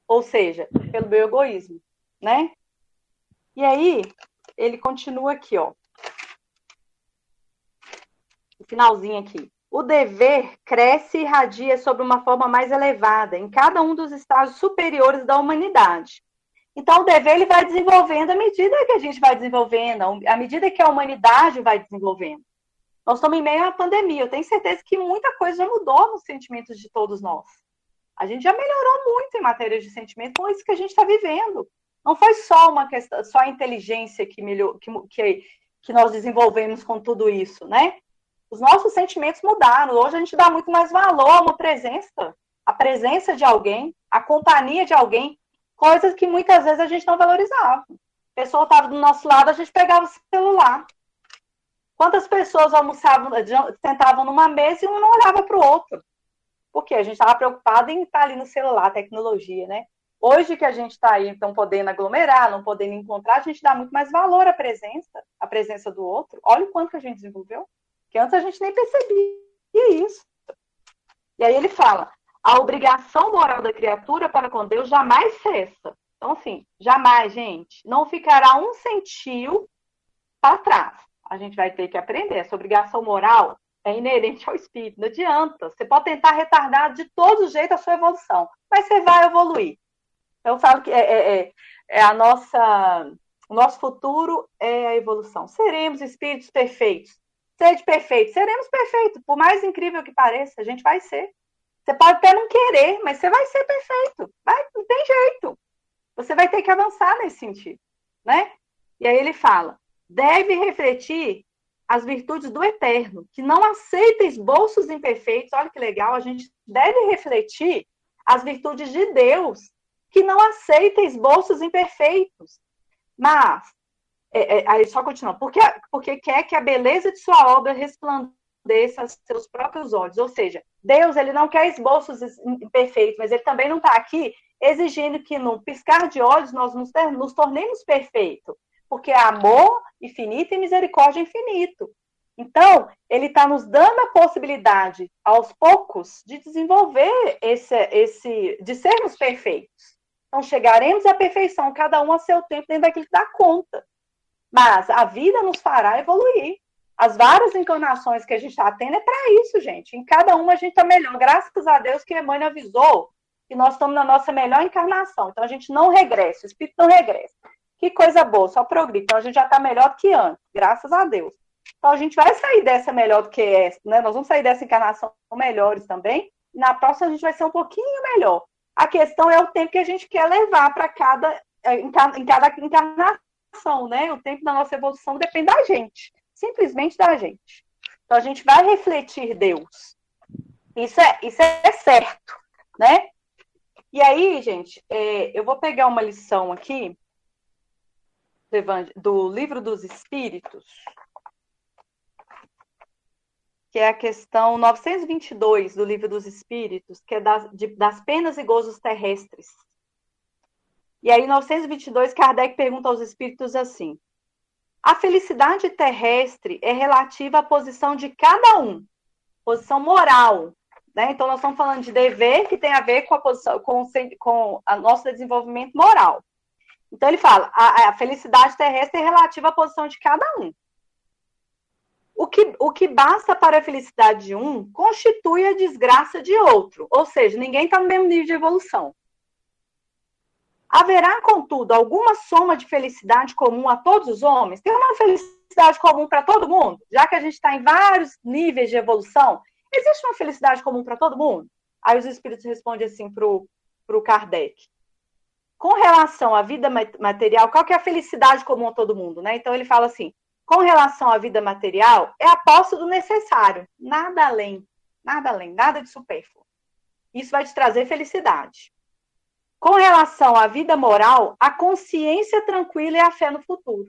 Ou seja, pelo meu egoísmo, né? E aí, ele continua aqui, ó finalzinho aqui. O dever cresce e irradia sobre uma forma mais elevada em cada um dos estágios superiores da humanidade. Então, o dever ele vai desenvolvendo à medida que a gente vai desenvolvendo, à medida que a humanidade vai desenvolvendo. Nós estamos em meio à pandemia. Eu tenho certeza que muita coisa já mudou nos sentimentos de todos nós. A gente já melhorou muito em matéria de sentimento com isso que a gente está vivendo. Não foi só uma questão, só a inteligência que, melhor, que, que, que nós desenvolvemos com tudo isso, né? Os nossos sentimentos mudaram. Hoje a gente dá muito mais valor a uma presença, a presença de alguém, a companhia de alguém, coisas que muitas vezes a gente não valorizava. A pessoa estava do nosso lado, a gente pegava o celular. Quantas pessoas almoçavam, sentavam numa mesa e um não olhava para o outro? Porque a gente estava preocupado em estar ali no celular, tecnologia, né? Hoje que a gente está aí, então, podendo aglomerar, não podendo encontrar, a gente dá muito mais valor à presença, à presença do outro. Olha o quanto que a gente desenvolveu que antes a gente nem percebia isso. E aí ele fala: a obrigação moral da criatura para com Deus jamais cessa. Então, assim, jamais, gente, não ficará um centio para trás. A gente vai ter que aprender. Essa obrigação moral é inerente ao espírito. Não adianta. Você pode tentar retardar de todo jeito a sua evolução, mas você vai evoluir. Eu falo que é, é, é, é a nossa, o nosso futuro é a evolução. Seremos espíritos perfeitos Sede perfeito. Seremos perfeitos. Por mais incrível que pareça, a gente vai ser. Você pode até não querer, mas você vai ser perfeito. Vai, não tem jeito. Você vai ter que avançar nesse sentido, né? E aí ele fala: deve refletir as virtudes do eterno, que não aceita esboços imperfeitos. Olha que legal, a gente deve refletir as virtudes de Deus, que não aceita esboços imperfeitos. Mas é, é, aí só continuando, porque, porque quer que a beleza de sua obra resplandeça aos seus próprios olhos. Ou seja, Deus ele não quer esboços perfeitos, mas ele também não está aqui exigindo que no piscar de olhos nós nos, nos tornemos perfeitos, porque é amor infinito e misericórdia infinito. Então, ele está nos dando a possibilidade, aos poucos, de desenvolver esse, esse, de sermos perfeitos. Então, chegaremos à perfeição, cada um a seu tempo, dentro daquilo que dá conta. Mas a vida nos fará evoluir. As várias encarnações que a gente está tendo é para isso, gente. Em cada uma a gente está melhor. Graças a Deus que a mãe avisou que nós estamos na nossa melhor encarnação. Então a gente não regressa, o espírito não regressa. Que coisa boa, só progride. Então a gente já está melhor do que antes, graças a Deus. Então a gente vai sair dessa melhor do que essa, né? Nós vamos sair dessa encarnação melhores também. Na próxima a gente vai ser um pouquinho melhor. A questão é o tempo que a gente quer levar para cada, eh, em cada encarnação evolução, né? O tempo da nossa evolução depende da gente, simplesmente da gente. Então a gente vai refletir Deus. Isso é, isso é certo, né? E aí, gente, é, eu vou pegar uma lição aqui do, livro dos Espíritos. que é a questão 922 do Livro dos Espíritos, que é das, de, das penas e gozos terrestres. E aí, 922, Kardec pergunta aos espíritos assim: a felicidade terrestre é relativa à posição de cada um, posição moral. Né? Então, nós estamos falando de dever que tem a ver com a posição, com, com o nosso desenvolvimento moral. Então, ele fala: a, a felicidade terrestre é relativa à posição de cada um. O que, o que basta para a felicidade de um constitui a desgraça de outro. Ou seja, ninguém está no mesmo nível de evolução. Haverá, contudo, alguma soma de felicidade comum a todos os homens? Tem uma felicidade comum para todo mundo? Já que a gente está em vários níveis de evolução, existe uma felicidade comum para todo mundo? Aí os espíritos respondem assim para o Kardec. Com relação à vida material, qual que é a felicidade comum a todo mundo? Né? Então ele fala assim: com relação à vida material, é a posse do necessário, nada além, nada além, nada de supérfluo. Isso vai te trazer felicidade. Com relação à vida moral, a consciência tranquila e a fé no futuro.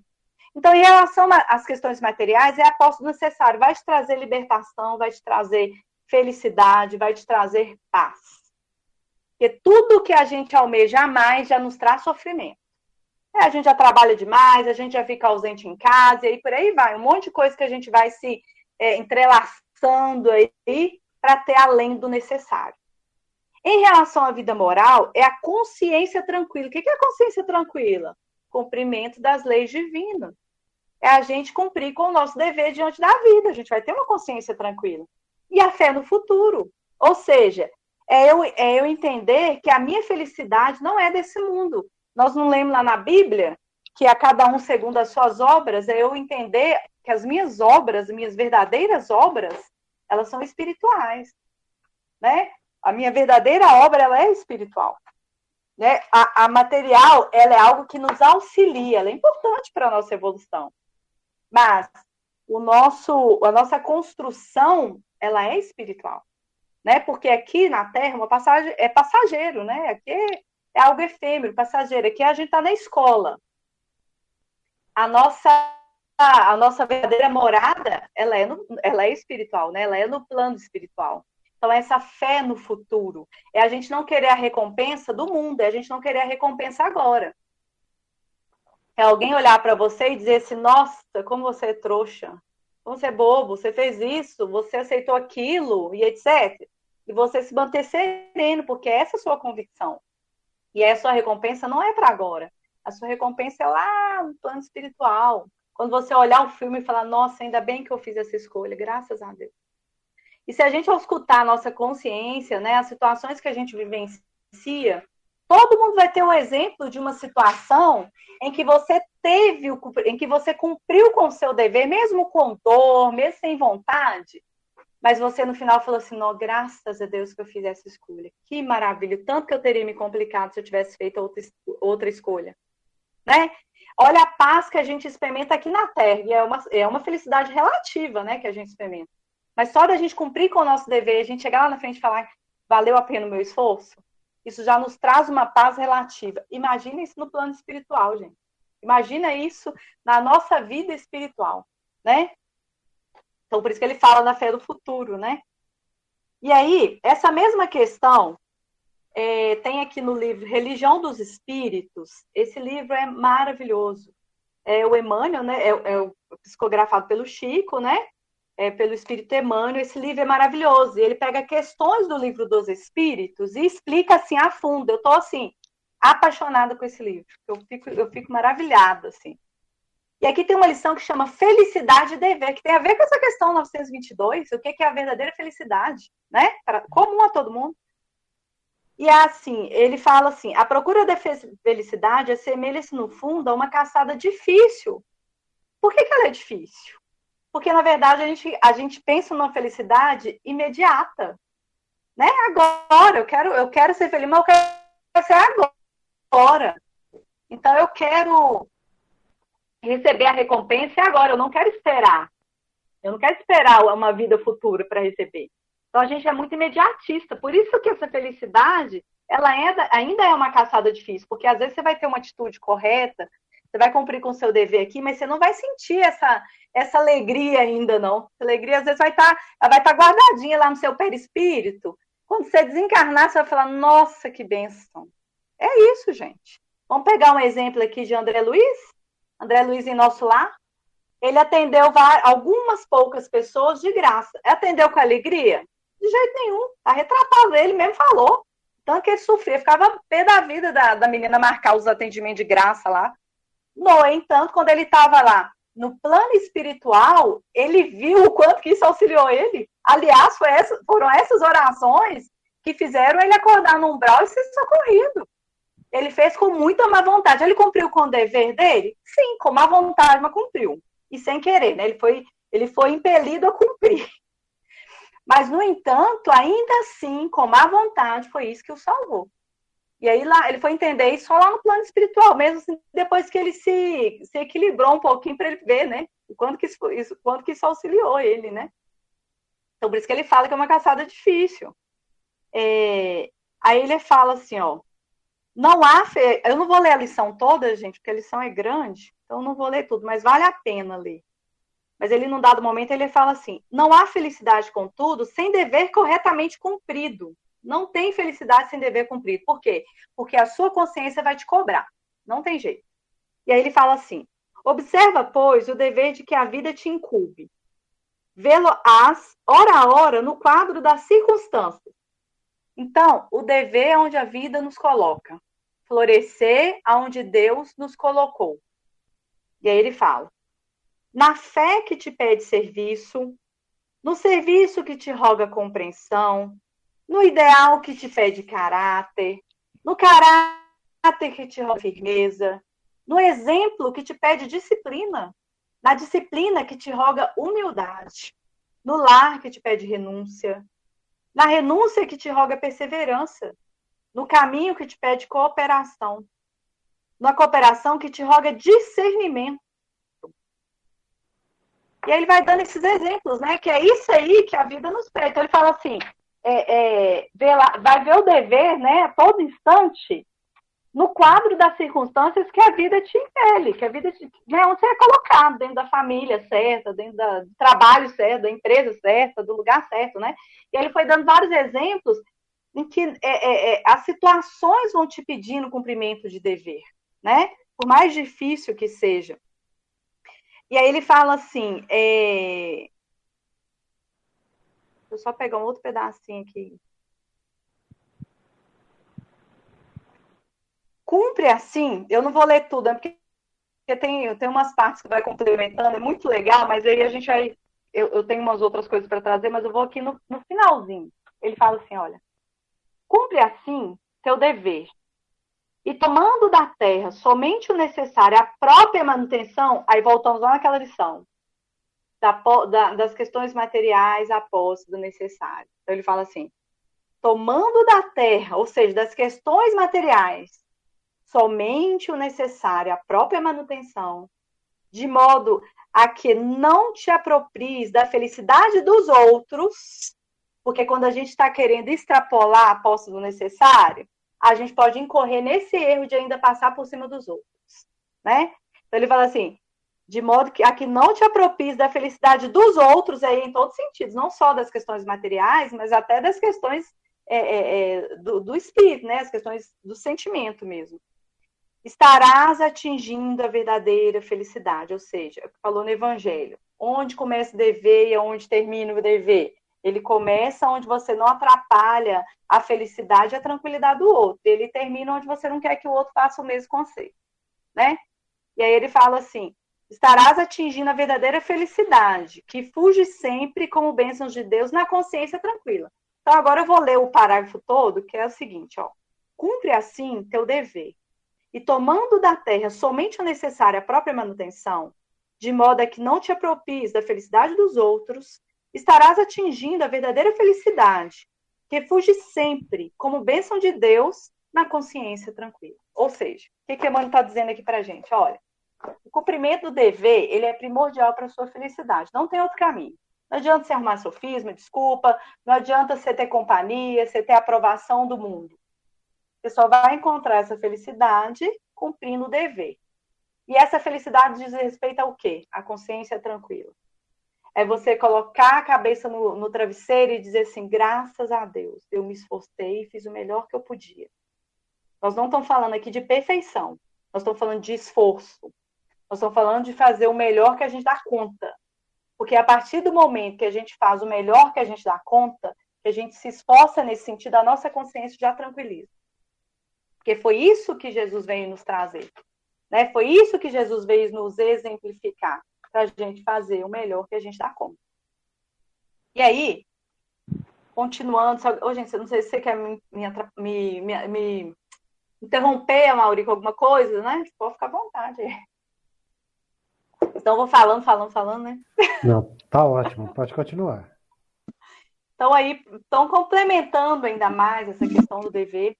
Então, em relação às questões materiais, é a posse do necessário, vai te trazer libertação, vai te trazer felicidade, vai te trazer paz. Porque tudo que a gente almeja mais já nos traz sofrimento. É, a gente já trabalha demais, a gente já fica ausente em casa, e aí por aí vai. Um monte de coisa que a gente vai se é, entrelaçando aí para ter além do necessário. Em relação à vida moral, é a consciência tranquila. O que é a consciência tranquila? Cumprimento das leis divinas. É a gente cumprir com o nosso dever diante da vida. A gente vai ter uma consciência tranquila. E a fé no futuro. Ou seja, é eu, é eu entender que a minha felicidade não é desse mundo. Nós não lemos lá na Bíblia que a cada um segundo as suas obras, é eu entender que as minhas obras, minhas verdadeiras obras, elas são espirituais, né? A minha verdadeira obra, ela é espiritual. Né? A, a material, ela é algo que nos auxilia, ela é importante para a nossa evolução. Mas o nosso, a nossa construção, ela é espiritual. Né? Porque aqui na Terra, uma passagem é passageiro, né? Aqui é é algo efêmero, passageiro. Aqui a gente está na escola. A nossa, a nossa verdadeira morada, ela é, no, ela é espiritual, né? Ela é no plano espiritual. Então, essa fé no futuro é a gente não querer a recompensa do mundo, é a gente não querer a recompensa agora. É alguém olhar para você e dizer assim: nossa, como você é trouxa, como você é bobo, você fez isso, você aceitou aquilo e etc. E você se manter sereno, porque essa é a sua convicção. E a sua recompensa não é para agora. A sua recompensa é lá no plano espiritual. Quando você olhar o filme e falar, nossa, ainda bem que eu fiz essa escolha, graças a Deus. E se a gente escutar a nossa consciência, né, as situações que a gente vivencia, todo mundo vai ter um exemplo de uma situação em que você teve, em que você cumpriu com o seu dever, mesmo com dor, mesmo sem vontade, mas você no final falou assim: não, graças a Deus que eu fiz essa escolha. Que maravilha, tanto que eu teria me complicado se eu tivesse feito outra, outra escolha. Né? Olha a paz que a gente experimenta aqui na Terra, e é uma, é uma felicidade relativa né, que a gente experimenta. Mas só da gente cumprir com o nosso dever, a gente chegar lá na frente e falar: valeu a pena o meu esforço, isso já nos traz uma paz relativa. Imagina isso no plano espiritual, gente. Imagina isso na nossa vida espiritual, né? Então, por isso que ele fala da fé do futuro, né? E aí, essa mesma questão é, tem aqui no livro Religião dos Espíritos. Esse livro é maravilhoso. É o Emmanuel, né? É, é psicografado pelo Chico, né? É, pelo Espírito Emmanuel. Esse livro é maravilhoso. Ele pega questões do livro dos Espíritos e explica assim a fundo. Eu estou assim apaixonada com esse livro. Eu fico, eu fico maravilhada assim. E aqui tem uma lição que chama Felicidade e Dever, que tem a ver com essa questão 922, o que é a verdadeira felicidade, né? Comum a todo mundo. E é assim, ele fala assim: a procura da felicidade assemelha-se, no fundo, a uma caçada difícil. Por que, que ela é difícil? Porque, na verdade, a gente, a gente pensa numa felicidade imediata. Né? Agora, eu quero, eu quero ser feliz, mas eu quero ser agora. Então, eu quero receber a recompensa agora, eu não quero esperar. Eu não quero esperar uma vida futura para receber. Então a gente é muito imediatista. Por isso que essa felicidade, ela ainda, ainda é uma caçada difícil, porque às vezes você vai ter uma atitude correta, Você vai cumprir com o seu dever aqui, mas você não vai sentir essa, essa alegria ainda, não. Essa alegria, às vezes, vai estar, tá, vai tá guardadinha lá no seu perispírito. Quando você desencarnar, você vai falar, nossa, que benção. É isso, gente. Vamos pegar um exemplo aqui de André Luiz? André Luiz em nosso lar. Ele atendeu algumas poucas pessoas de graça. Atendeu com alegria? De jeito nenhum. Tá retratado. Ele mesmo falou. Tanto que ele sofria, ficava pé da vida da, da menina marcar os atendimentos de graça lá. No entanto, quando ele estava lá no plano espiritual, ele viu o quanto que isso auxiliou ele. Aliás, essa, foram essas orações que fizeram ele acordar no umbral e ser socorrido. Ele fez com muita má vontade. Ele cumpriu com o dever dele? Sim, com má vontade, mas cumpriu. E sem querer, né? Ele foi, ele foi impelido a cumprir. Mas, no entanto, ainda assim, com má vontade, foi isso que o salvou. E aí lá, ele foi entender isso só lá no plano espiritual, mesmo assim, depois que ele se, se equilibrou um pouquinho para ele ver, né? O quanto que isso, isso, quanto que isso auxiliou ele, né? Então, por isso que ele fala que é uma caçada difícil. É, aí ele fala assim, ó, não há. Fe... Eu não vou ler a lição toda, gente, porque a lição é grande, então não vou ler tudo, mas vale a pena ler. Mas ele, num dado momento, ele fala assim: não há felicidade, contudo, sem dever corretamente cumprido. Não tem felicidade sem dever cumprido. Por quê? Porque a sua consciência vai te cobrar. Não tem jeito. E aí ele fala assim: observa, pois, o dever de que a vida te incube. Vê-lo-ás, hora a hora, no quadro das circunstâncias. Então, o dever é onde a vida nos coloca florescer aonde Deus nos colocou. E aí ele fala: na fé que te pede serviço, no serviço que te roga compreensão, no ideal que te pede caráter, no caráter que te roga firmeza, no exemplo que te pede disciplina, na disciplina que te roga humildade, no lar que te pede renúncia, na renúncia que te roga perseverança, no caminho que te pede cooperação, na cooperação que te roga discernimento. E aí ele vai dando esses exemplos, né? Que é isso aí que a vida nos pede. Então ele fala assim: é, é, lá, vai ver o dever, né? A todo instante, no quadro das circunstâncias que a vida te impele, que a vida te, né, onde você é colocado, dentro da família certa, dentro da, do trabalho certo, da empresa certa, do lugar certo, né? E ele foi dando vários exemplos em que é, é, é, as situações vão te pedindo cumprimento de dever, né? Por mais difícil que seja. E aí ele fala assim, é... Deixa eu só pegar um outro pedacinho aqui. Cumpre assim, eu não vou ler tudo, porque tem, tem umas partes que vai complementando, é muito legal, mas aí a gente vai. Eu, eu tenho umas outras coisas para trazer, mas eu vou aqui no, no finalzinho. Ele fala assim: olha, Cumpre assim seu dever. E tomando da terra somente o necessário à própria manutenção, aí voltamos lá naquela lição, da, da, das questões materiais à posse do necessário. Então ele fala assim: tomando da terra, ou seja, das questões materiais, somente o necessário à própria manutenção, de modo a que não te apropries da felicidade dos outros, porque quando a gente está querendo extrapolar a posse do necessário, a gente pode incorrer nesse erro de ainda passar por cima dos outros, né? Então ele fala assim, de modo que a que não te apropies da felicidade dos outros aí em todos os sentidos, não só das questões materiais, mas até das questões é, é, é do, do espírito, né? As questões do sentimento mesmo. Estarás atingindo a verdadeira felicidade, ou seja, falou no Evangelho, onde começa o dever e onde termina o dever ele começa onde você não atrapalha a felicidade e a tranquilidade do outro. Ele termina onde você não quer que o outro faça o mesmo você, né? E aí ele fala assim: estarás atingindo a verdadeira felicidade, que fuge sempre como bênçãos de Deus na consciência tranquila. Então agora eu vou ler o parágrafo todo, que é o seguinte, ó: cumpre assim teu dever e tomando da terra somente o necessário à própria manutenção, de modo a que não te apropies da felicidade dos outros estarás atingindo a verdadeira felicidade, que fuge sempre, como bênção de Deus, na consciência tranquila. Ou seja, o que, que Emmanuel está dizendo aqui para gente? Olha, o cumprimento do dever, ele é primordial para a sua felicidade. Não tem outro caminho. Não adianta você arrumar sofisma, desculpa, não adianta você ter companhia, você ter aprovação do mundo. Você só vai encontrar essa felicidade cumprindo o dever. E essa felicidade diz respeito ao quê? A consciência tranquila. É você colocar a cabeça no, no travesseiro e dizer assim: graças a Deus, eu me esforcei e fiz o melhor que eu podia. Nós não estamos falando aqui de perfeição, nós estamos falando de esforço. Nós estamos falando de fazer o melhor que a gente dá conta. Porque a partir do momento que a gente faz o melhor que a gente dá conta, que a gente se esforça nesse sentido, a nossa consciência já tranquiliza. Porque foi isso que Jesus veio nos trazer. Né? Foi isso que Jesus veio nos exemplificar, para a gente fazer o melhor que a gente dá conta. E aí, continuando, sabe, gente, não sei se você quer me, me, me, me interromper, Mauri, com alguma coisa, né? Pode ficar à vontade. Então, vou falando, falando, falando, né? Não, tá ótimo, pode continuar. Então, aí, estão complementando ainda mais essa questão do dever.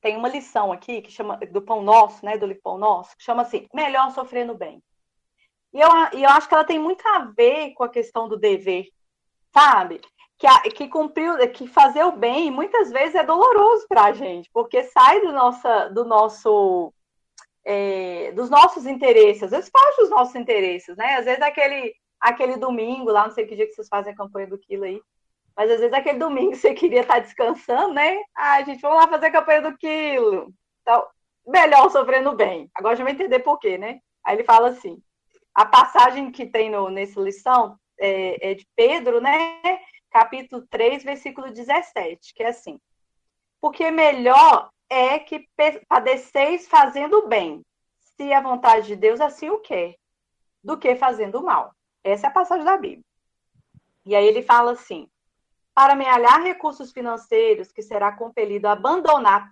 Tem uma lição aqui que chama do pão nosso, né? Do pão nosso, que chama assim: melhor sofrer no bem. E eu, e eu acho que ela tem muito a ver com a questão do dever, sabe? Que, a, que cumpriu, que fazer o bem muitas vezes é doloroso para a gente, porque sai do, nossa, do nosso é, dos nossos interesses, às vezes foge dos nossos interesses, né? Às vezes aquele, aquele domingo, lá não sei que dia que vocês fazem a campanha do quilo aí, mas às vezes aquele domingo você queria estar descansando, né? Ah, gente, vamos lá fazer a campanha do quilo. Então, melhor sofrendo bem. Agora já vai entender por quê, né? Aí ele fala assim: a passagem que tem no, nessa lição é, é de Pedro, né? Capítulo 3, versículo 17, que é assim: Porque melhor é que padeceis fazendo bem, se a vontade de Deus assim o quer, do que fazendo mal. Essa é a passagem da Bíblia. E aí ele fala assim: para amealhar recursos financeiros que será compelido a abandonar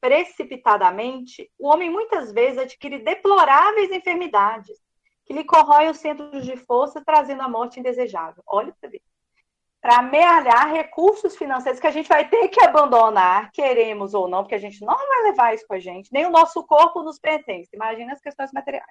precipitadamente, o homem muitas vezes adquire deploráveis enfermidades que lhe corroem os centros de força, trazendo a morte indesejável. Olha para ver para amealhar recursos financeiros que a gente vai ter que abandonar, queremos ou não, porque a gente não vai levar isso com a gente, nem o nosso corpo nos pertence. Imagina as questões materiais.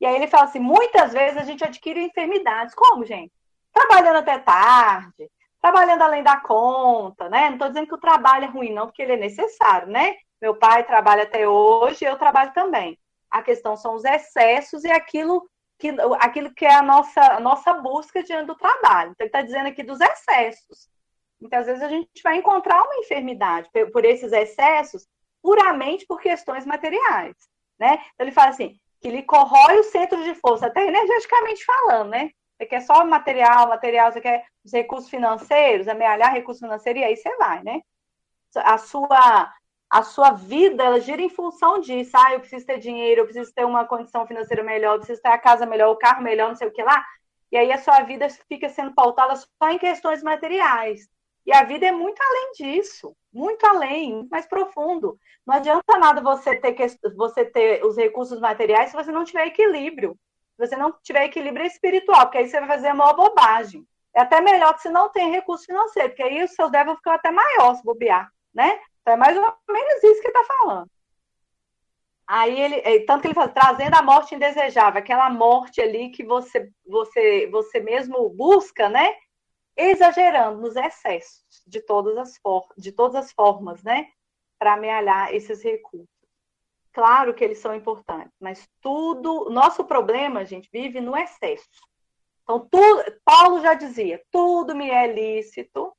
E aí ele fala assim: muitas vezes a gente adquire enfermidades. Como, gente? Trabalhando até tarde, trabalhando além da conta, né? Não estou dizendo que o trabalho é ruim, não, porque ele é necessário, né? Meu pai trabalha até hoje, eu trabalho também. A questão são os excessos e aquilo que, aquilo que é a nossa, a nossa busca diante do trabalho. Então, ele está dizendo aqui dos excessos. Então, às vezes, a gente vai encontrar uma enfermidade por, por esses excessos puramente por questões materiais. Né? Então, ele fala assim, que ele corrói o centro de força, até energeticamente falando, né? Você quer só material, material, você quer os recursos financeiros, amealhar recursos financeiros, e aí você vai, né? A sua, a sua vida ela gira em função disso. Ah, eu preciso ter dinheiro, eu preciso ter uma condição financeira melhor, eu preciso ter a casa melhor, o carro melhor, não sei o que lá. E aí a sua vida fica sendo pautada só em questões materiais. E a vida é muito além disso, muito além, mais profundo. Não adianta nada você ter, você ter os recursos materiais se você não tiver equilíbrio. Se você não tiver equilíbrio espiritual, porque aí você vai fazer a maior bobagem. É até melhor que se não tem recurso financeiro, porque aí os seus débitos vão ficar até maior se bobear, né? Então, é mais ou menos isso que está falando. Aí ele, é, tanto que ele fala, trazendo a morte indesejável, aquela morte ali que você, você, você mesmo busca, né? Exagerando nos excessos de todas as, for de todas as formas, né? Para amealhar esses recursos. Claro que eles são importantes, mas tudo, nosso problema, gente, vive no excesso. Então, tudo, Paulo já dizia, tudo me é lícito,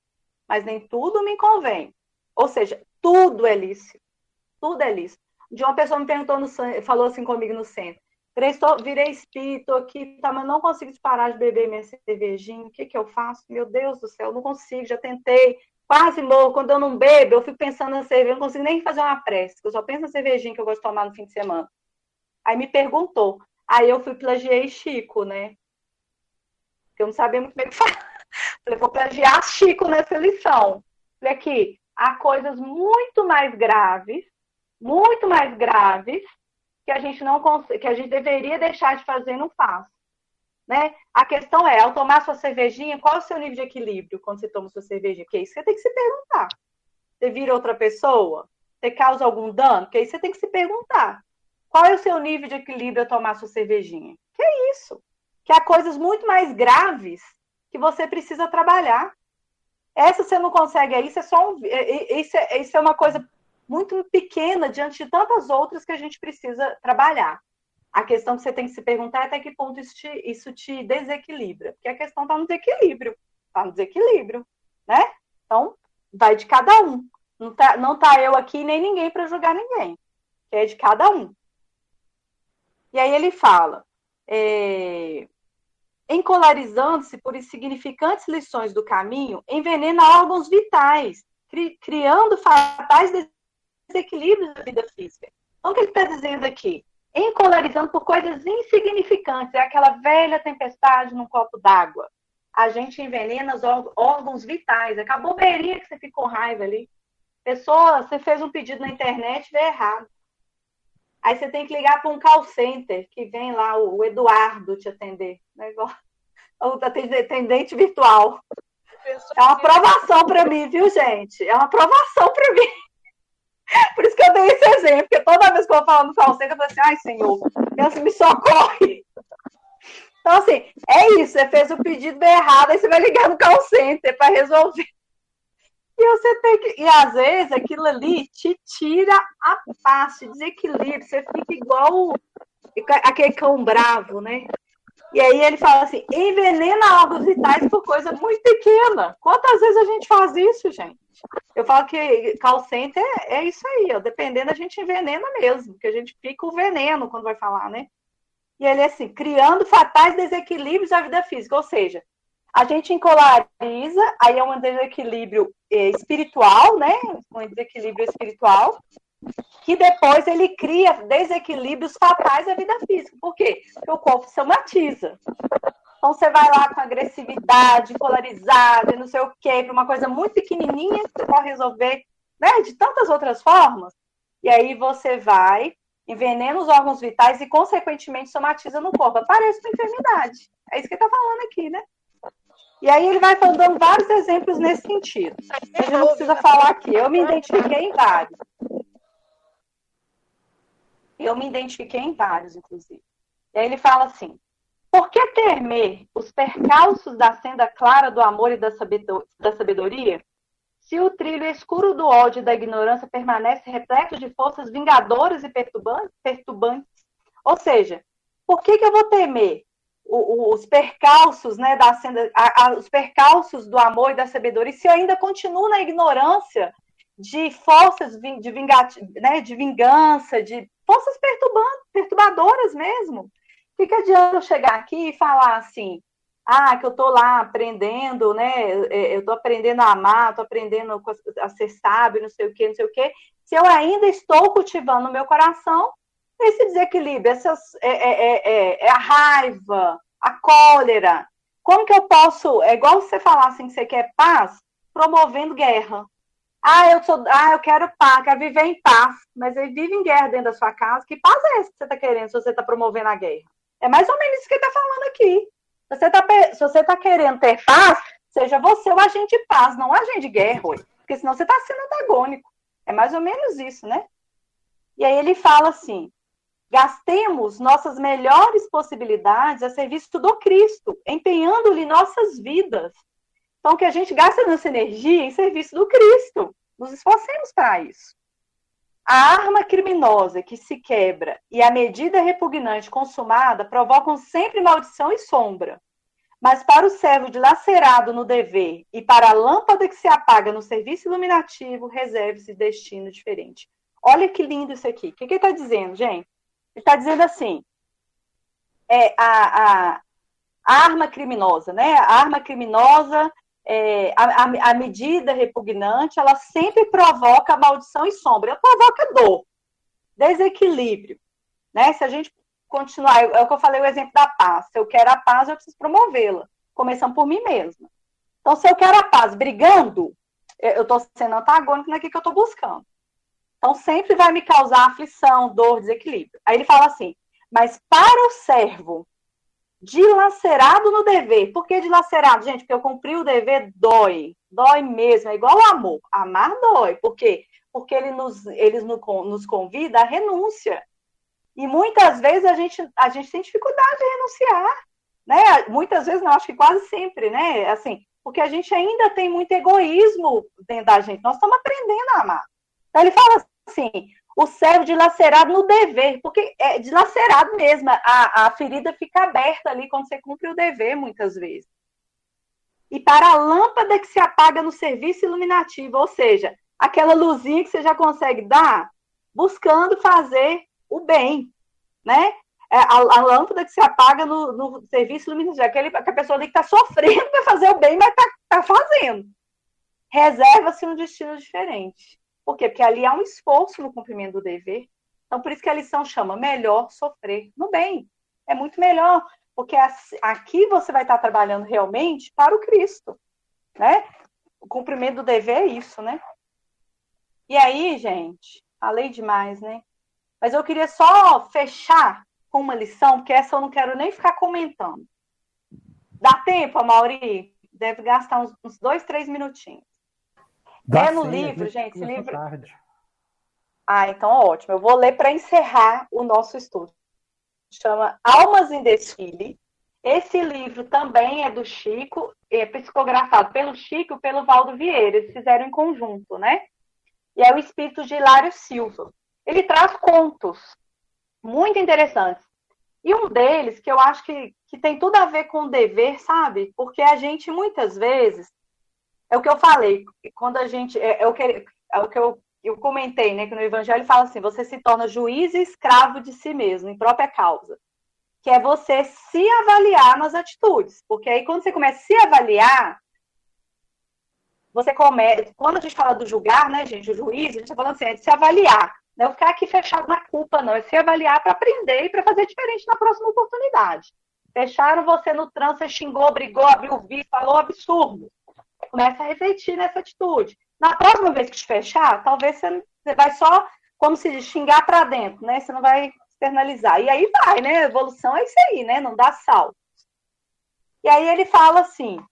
mas nem tudo me convém. Ou seja, tudo é lícito. Tudo é lícito. De uma pessoa me perguntou, no, falou assim comigo no centro. Virei espírito aqui, tá, mas não consigo parar de beber minha cervejinha. O que, que eu faço? Meu Deus do céu, não consigo, já tentei. Quase morro. Quando eu não bebo, eu fico pensando na cerveja, não consigo nem fazer uma prece, eu só penso na cervejinha que eu gosto de tomar no fim de semana. Aí me perguntou. Aí eu fui plagiei Chico, né? Porque eu não sabia muito bem o que [laughs] falar. Falei, vou plagiar Chico nessa lição. Falei aqui, há coisas muito mais graves, muito mais graves, que a gente não que a gente deveria deixar de fazer e não faz. Né? A questão é, ao tomar sua cervejinha, qual é o seu nível de equilíbrio quando você toma sua cervejinha? Porque isso você tem que se perguntar. Você vira outra pessoa? Você causa algum dano? Porque aí você tem que se perguntar. Qual é o seu nível de equilíbrio ao tomar sua cervejinha? Que é isso? Que há coisas muito mais graves que você precisa trabalhar. Essa você não consegue isso é só um, isso, é, isso é uma coisa muito pequena diante de tantas outras que a gente precisa trabalhar. A questão que você tem que se perguntar é até que ponto isso te, isso te desequilibra. Porque a questão está no desequilíbrio. Está no desequilíbrio, né? Então, vai de cada um. Não tá, não tá eu aqui nem ninguém para julgar ninguém. É de cada um. E aí ele fala, é, encolarizando-se por insignificantes lições do caminho, envenena órgãos vitais, cri, criando fatais desequilíbrios da vida física. Então, o que ele está dizendo aqui? Encolarizando por coisas insignificantes, é aquela velha tempestade num copo d'água. A gente envenena os órgãos vitais. Acabou a boberia que você ficou raiva ali. Pessoa, você fez um pedido na internet veio errado. Aí você tem que ligar para um call center, que vem lá o Eduardo te atender. Negócio. [laughs] O atendente virtual. É uma aprovação para mim, viu, gente? É uma aprovação para mim. [laughs] Por isso que eu dei esse exemplo, porque toda vez que eu falo no call center, eu falo assim, ai, Senhor, Deus me socorre. Então, assim, é isso, você fez o pedido errado, aí você vai ligar no call center para resolver. E você tem que. E às vezes aquilo ali te tira a paz, te desequilíbrio, você fica igual aquele cão bravo, né? E aí ele fala assim: envenena órgãos vitais por coisa muito pequena. Quantas vezes a gente faz isso, gente? Eu falo que call center é, é isso aí, ó, dependendo, a gente envenena mesmo, que a gente fica o veneno quando vai falar, né? E ele é assim, criando fatais desequilíbrios da vida física, ou seja, a gente encolariza, aí é um desequilíbrio é, espiritual, né? Um desequilíbrio espiritual, que depois ele cria desequilíbrios fatais à vida física. Por quê? Porque o corpo somatiza. Então você vai lá com agressividade, polarizada, não sei o quê, para uma coisa muito pequenininha que você pode resolver, né? De tantas outras formas. E aí você vai, envenena os órgãos vitais e, consequentemente, somatiza no corpo. Aparece uma enfermidade. É isso que ele está falando aqui, né? E aí ele vai dando vários exemplos nesse sentido. A gente não precisa falar aqui. Eu me identifiquei em vários. Eu me identifiquei em vários, inclusive. E aí ele fala assim: por que temer os percalços da senda clara do amor e da sabedoria? Se o trilho escuro do ódio e da ignorância permanece repleto de forças vingadoras e perturbantes? Ou seja, por que, que eu vou temer os percalços, né, da a, a, os percalços do amor e da sabedoria, se eu ainda continuo na ignorância de forças de, vingat, né, de vingança, de forças perturbadoras mesmo. O que, adianta eu chegar aqui e falar assim, ah, que eu estou lá aprendendo, né? Eu estou aprendendo a amar, estou aprendendo a ser sábio, não sei o quê, não sei o quê. Se eu ainda estou cultivando no meu coração esse desequilíbrio, essas, é, é, é, é, a raiva, a cólera. Como que eu posso, é igual você falar assim que você quer paz, promovendo guerra. Ah, eu sou, ah, eu quero paz, quero viver em paz, mas ele vive em guerra dentro da sua casa. Que paz é essa que você está querendo se você está promovendo a guerra? É mais ou menos isso que ele está falando aqui. Se você está se você tá querendo ter paz, seja você o agente de paz, não o agente de guerra, porque senão você está sendo antagônico. É mais ou menos isso, né? E aí ele fala assim: Gastemos nossas melhores possibilidades a serviço do Cristo, empenhando-lhe nossas vidas. Então, que a gente gaste nossa energia em serviço do Cristo. Nos esforcemos para isso. A arma criminosa que se quebra e a medida repugnante consumada provocam sempre maldição e sombra. Mas para o servo dilacerado no dever e para a lâmpada que se apaga no serviço iluminativo, reserve-se destino diferente. Olha que lindo isso aqui. O que ele está dizendo, gente? Ele está dizendo assim: é, a, a, a, arma criminosa, né? A arma criminosa, é, a, a, medida repugnante, ela sempre provoca maldição e sombra, ela provoca dor, desequilíbrio. Né? Se a gente continuar, é o que eu falei, o exemplo da paz. Se eu quero a paz, eu preciso promovê-la, começando por mim mesma. Então, se eu quero a paz brigando, eu estou sendo antagônico naquilo que eu estou buscando. Então, sempre vai me causar aflição, dor, desequilíbrio. Aí ele fala assim: mas para o servo dilacerado no dever, por que dilacerado, gente? Porque eu cumpri o dever dói, dói mesmo, é igual o amor. Amar dói, por quê? Porque ele nos, eles nos convida à renúncia. E muitas vezes a gente, a gente tem dificuldade de renunciar, né? Muitas vezes, não, acho que quase sempre, né? Assim, porque a gente ainda tem muito egoísmo dentro da gente. Nós estamos aprendendo a amar. Então ele fala assim, o servo dilacerado no dever, porque é dilacerado mesmo, a, a ferida fica aberta ali quando você cumpre o dever, muitas vezes. E para a lâmpada que se apaga no serviço iluminativo, ou seja, aquela luzinha que você já consegue dar, buscando fazer o bem, né? É a, a lâmpada que se apaga no, no serviço iluminativo, aquele, aquela pessoa ali que está sofrendo para fazer o bem, mas está tá fazendo. Reserva-se um destino diferente. Por quê? Porque ali há um esforço no cumprimento do dever. Então, por isso que a lição chama melhor sofrer no bem. É muito melhor, porque aqui você vai estar trabalhando realmente para o Cristo, né? O cumprimento do dever é isso, né? E aí, gente, falei demais, né? Mas eu queria só fechar com uma lição, porque essa eu não quero nem ficar comentando. Dá tempo, Mauri? Deve gastar uns, uns dois, três minutinhos. Dá é no livro, gente. Esse livro. Tarde. Ah, então ótimo. Eu vou ler para encerrar o nosso estudo. Chama Almas em Desfile. Esse livro também é do Chico, é psicografado pelo Chico e pelo Valdo Vieira. Eles fizeram em conjunto, né? E é o espírito de Hilário Silva. Ele traz contos muito interessantes. E um deles, que eu acho que, que tem tudo a ver com o dever, sabe? Porque a gente, muitas vezes, é o que eu falei, quando a gente. É, é o, que, é o que eu, eu comentei, né? Que no Evangelho fala assim: você se torna juiz e escravo de si mesmo, em própria causa. Que é você se avaliar nas atitudes. Porque aí, quando você começa a se avaliar, você começa. Quando a gente fala do julgar, né, gente, o juiz, a gente está falando assim, é de se avaliar. Não é ficar aqui fechado na culpa, não. É se avaliar para aprender e para fazer diferente na próxima oportunidade. Fecharam você no trânsito, xingou, brigou, abriu o vídeo, falou absurdo. Começa a refletir nessa atitude. Na próxima vez que te fechar, talvez você, você vai só, como se xingar para dentro, né? Você não vai externalizar. E aí vai, né? Evolução é isso aí, né? Não dá salto. E aí ele fala assim,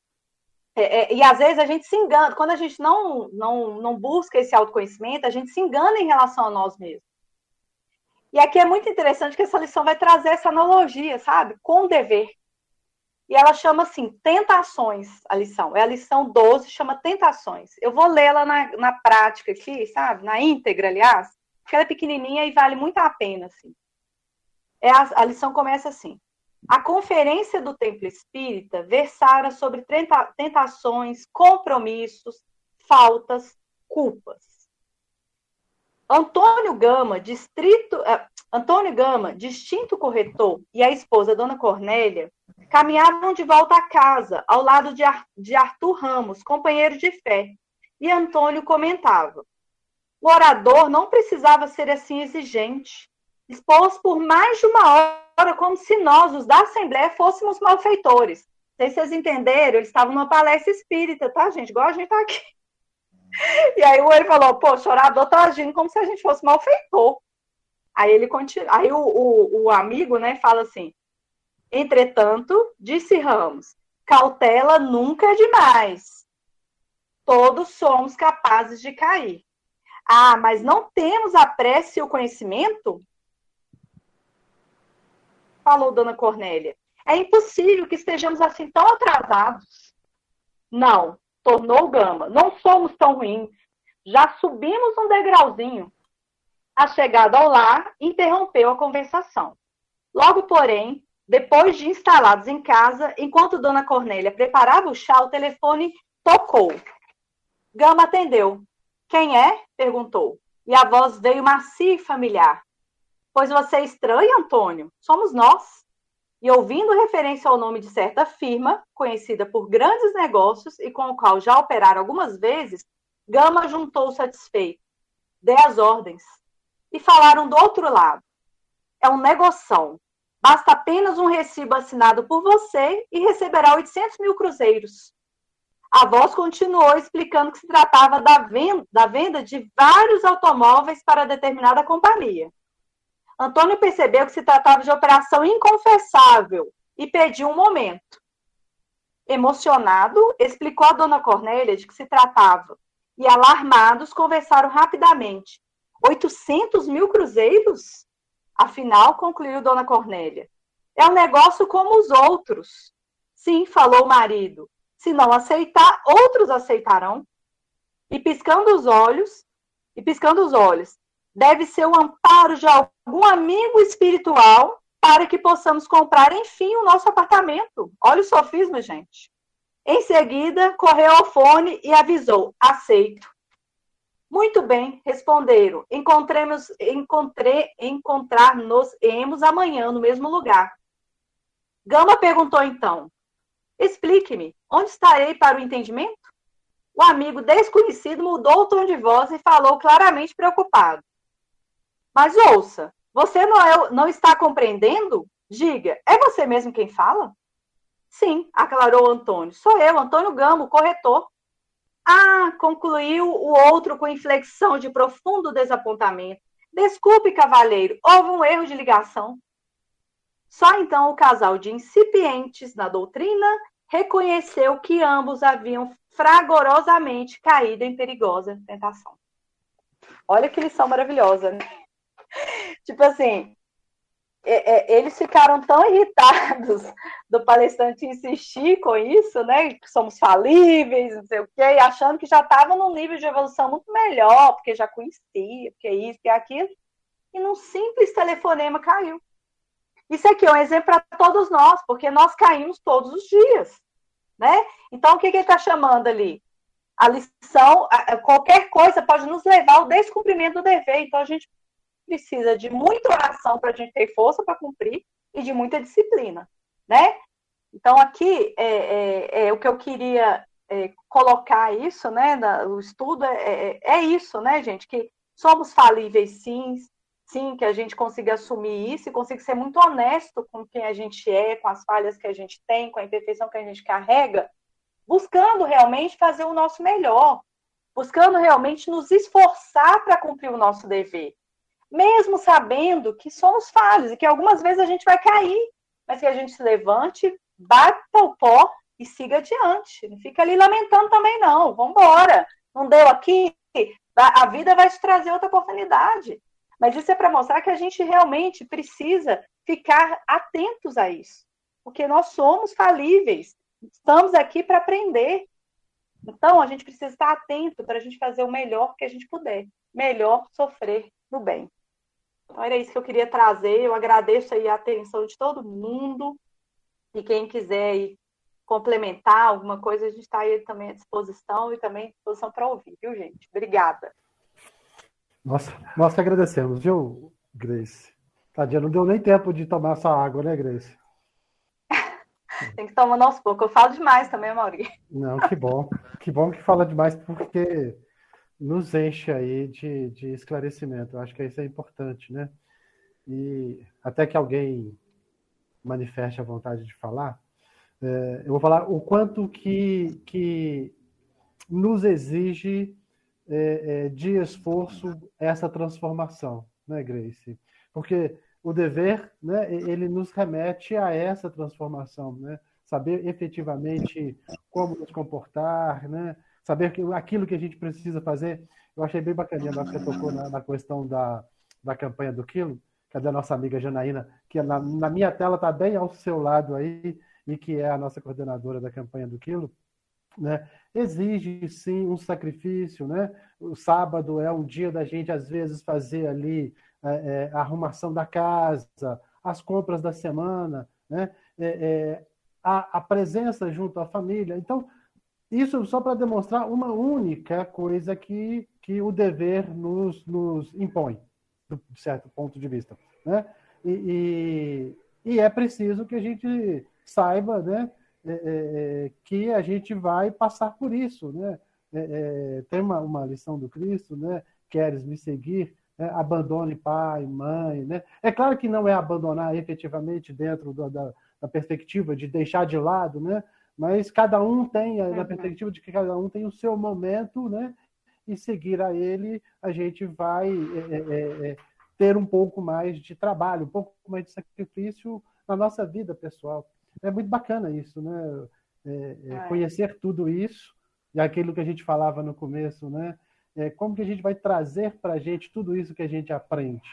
é, é, e às vezes a gente se engana, quando a gente não, não, não busca esse autoconhecimento, a gente se engana em relação a nós mesmos. E aqui é muito interessante que essa lição vai trazer essa analogia, sabe? Com o dever. E ela chama assim, tentações, a lição. É a lição 12, chama tentações. Eu vou lê-la na, na prática aqui, sabe? Na íntegra, aliás, porque ela é pequenininha e vale muito a pena, assim. É a, a lição começa assim. A conferência do Templo Espírita versara sobre tentações, compromissos, faltas, culpas. Antônio Gama, distrito, uh, Antônio Gama, distinto corretor, e a esposa, Dona Cornélia, caminhavam de volta a casa, ao lado de, Ar de Arthur Ramos, companheiro de fé. E Antônio comentava: o orador não precisava ser assim exigente. Expôs por mais de uma hora como se nós, os da Assembleia, fôssemos malfeitores. Não sei se vocês entenderam, eles estavam numa palestra espírita, tá, gente? Igual a gente tá aqui. [laughs] E aí ele falou, pô, o orador tá agindo como se a gente fosse malfeitor. Aí ele continua, aí o, o, o amigo, né, fala assim, entretanto, disse Ramos, cautela nunca é demais. Todos somos capazes de cair. Ah, mas não temos a prece e o conhecimento? Falou Dona Cornélia. É impossível que estejamos assim tão atrasados. Não, tornou Gama. Não somos tão ruins. Já subimos um degrauzinho. A chegada ao lar interrompeu a conversação. Logo, porém, depois de instalados em casa, enquanto Dona Cornélia preparava o chá, o telefone tocou. Gama atendeu. Quem é? perguntou. E a voz veio macia e familiar. Pois você é estranho, Antônio? Somos nós e ouvindo referência ao nome de certa firma, conhecida por grandes negócios e com o qual já operaram algumas vezes, Gama juntou satisfeito. Dê as ordens. E falaram do outro lado. É um negoção. Basta apenas um recibo assinado por você e receberá 800 mil cruzeiros. A voz continuou explicando que se tratava da venda, da venda de vários automóveis para determinada companhia. Antônio percebeu que se tratava de operação inconfessável e pediu um momento. Emocionado, explicou a dona Cornélia de que se tratava e, alarmados, conversaram rapidamente. 800 mil cruzeiros? Afinal, concluiu dona Cornélia, é um negócio como os outros. Sim, falou o marido. Se não aceitar, outros aceitarão. E piscando os olhos, e piscando os olhos, deve ser o amparo de algum amigo espiritual para que possamos comprar, enfim, o nosso apartamento. Olha o sofisma, gente. Em seguida, correu ao fone e avisou: aceito. Muito bem, responderam. Encontremos, encontrei, encontrar-nos-emos amanhã no mesmo lugar. Gama perguntou então: Explique-me, onde estarei para o entendimento? O amigo desconhecido mudou o tom de voz e falou claramente preocupado. Mas ouça, você não, é, não está compreendendo? Diga, é você mesmo quem fala? Sim, aclarou Antônio. Sou eu, Antônio Gamo, corretor. Ah, concluiu o outro com inflexão de profundo desapontamento. Desculpe, cavalheiro, houve um erro de ligação. Só então o casal de incipientes na doutrina reconheceu que ambos haviam fragorosamente caído em perigosa tentação. Olha que lição maravilhosa, né? Tipo assim, é, é, eles ficaram tão irritados [laughs] do palestrante insistir com isso, né? Que somos falíveis, não sei o quê, achando que já estavam num nível de evolução muito melhor, porque já conhecia, porque isso, porque aquilo, e num simples telefonema caiu. Isso aqui é um exemplo para todos nós, porque nós caímos todos os dias, né? Então, o que, que ele está chamando ali? A lição, qualquer coisa pode nos levar ao descumprimento do dever. Então, a gente precisa de muita oração para a gente ter força para cumprir e de muita disciplina, né? Então, aqui, é, é, é o que eu queria é, colocar isso, né? Na, o estudo é, é, é, isso, né, gente? Que somos falíveis, sim, sim, que a gente consiga assumir isso e consiga ser muito honesto com quem a gente é, com as falhas que a gente tem, com a imperfeição que a gente carrega, buscando realmente fazer o nosso melhor, buscando realmente nos esforçar para cumprir o nosso dever mesmo sabendo que somos falhos e que algumas vezes a gente vai cair, mas que a gente se levante, bata o pó e siga adiante. Não fica ali lamentando também, não. Vamos embora. Não deu aqui, a vida vai te trazer outra oportunidade. Mas isso é para mostrar que a gente realmente precisa ficar atentos a isso. Porque nós somos falíveis. Estamos aqui para aprender. Então, a gente precisa estar atento para a gente fazer o melhor que a gente puder. Melhor sofrer no bem. Então, era isso que eu queria trazer. Eu agradeço aí a atenção de todo mundo. E quem quiser complementar alguma coisa, a gente está aí também à disposição e também à disposição para ouvir, viu, gente? Obrigada. Nossa, nós que agradecemos, viu, Grace? Tadinha, não deu nem tempo de tomar essa água, né, Grace? [laughs] Tem que tomar aos poucos. Eu falo demais também, Mauri. Não, que bom. Que bom que fala demais, porque nos enche aí de, de esclarecimento. Eu acho que isso é importante, né? E até que alguém manifeste a vontade de falar, é, eu vou falar o quanto que, que nos exige é, é, de esforço essa transformação, né, Grace? Porque o dever, né, ele nos remete a essa transformação, né? Saber efetivamente como nos comportar, né? Saber que aquilo que a gente precisa fazer. Eu achei bem bacaninha, que você tocou na, na, questão da, da campanha do quilo, cadê a nossa amiga Janaína, que na, na minha tela está bem ao seu lado aí, e que é a nossa coordenadora da campanha do quilo, né? exige sim um sacrifício, né? O sábado é um dia da gente às vezes fazer ali é, é, a arrumação da casa, as compras da semana, né? É, é a, a, presença junto à família. Então isso só para demonstrar uma única coisa que, que o dever nos, nos impõe, de certo ponto de vista. Né? E, e, e é preciso que a gente saiba né, é, é, é que a gente vai passar por isso. Né? É, é, tem uma, uma lição do Cristo, né? queres me seguir, né? abandone pai, mãe. Né? É claro que não é abandonar efetivamente dentro da, da, da perspectiva de deixar de lado, né? Mas cada um tem, na perspectiva de que cada um tem o seu momento, né? E seguir a ele, a gente vai é, é, é, é, ter um pouco mais de trabalho, um pouco mais de sacrifício na nossa vida pessoal. É muito bacana isso, né? É, é, conhecer tudo isso e aquilo que a gente falava no começo, né? como que a gente vai trazer para a gente tudo isso que a gente aprende,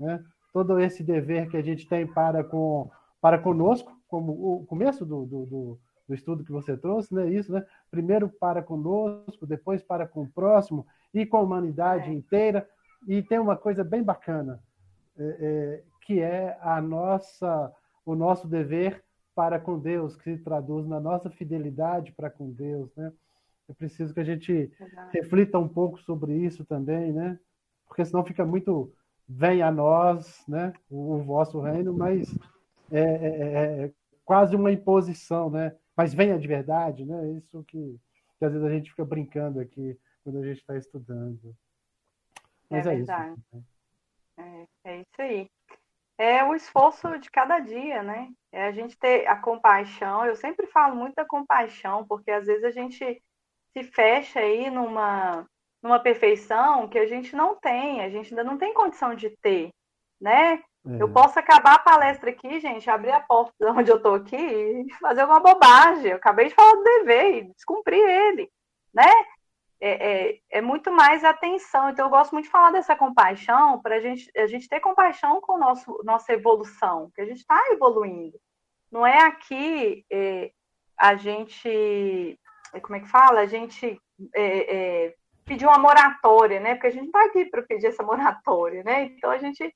né? Todo esse dever que a gente tem para com para conosco, como o começo do, do, do do estudo que você trouxe, né? Isso, né? Primeiro para conosco, depois para com o próximo e com a humanidade inteira. e tem uma coisa bem bacana, é, é, que é a nossa, o nosso dever para com Deus, que se traduz na nossa fidelidade para com Deus, né? É preciso que a gente Exato. reflita um pouco sobre isso também, né? Porque senão fica muito vem a nós, né? O, o vosso reino, mas é, é, é, é, quase uma imposição, né? Mas venha de verdade, né? Isso que, que às vezes a gente fica brincando aqui quando a gente está estudando. Mas é, é verdade. isso. Né? É, é isso aí. É o esforço de cada dia, né? É a gente ter a compaixão. Eu sempre falo muito da compaixão, porque às vezes a gente se fecha aí numa, numa perfeição que a gente não tem, a gente ainda não tem condição de ter, né? É. Eu posso acabar a palestra aqui, gente, abrir a porta de onde eu estou aqui e fazer alguma bobagem. Eu acabei de falar do dever e descumprir ele, né? É, é, é, muito mais atenção. Então, eu gosto muito de falar dessa compaixão para gente, a gente ter compaixão com nosso, nossa evolução, que a gente está evoluindo. Não é aqui é, a gente é, como é que fala? A gente é, pedir uma moratória, né? Porque a gente está aqui para pedir essa moratória, né? Então a gente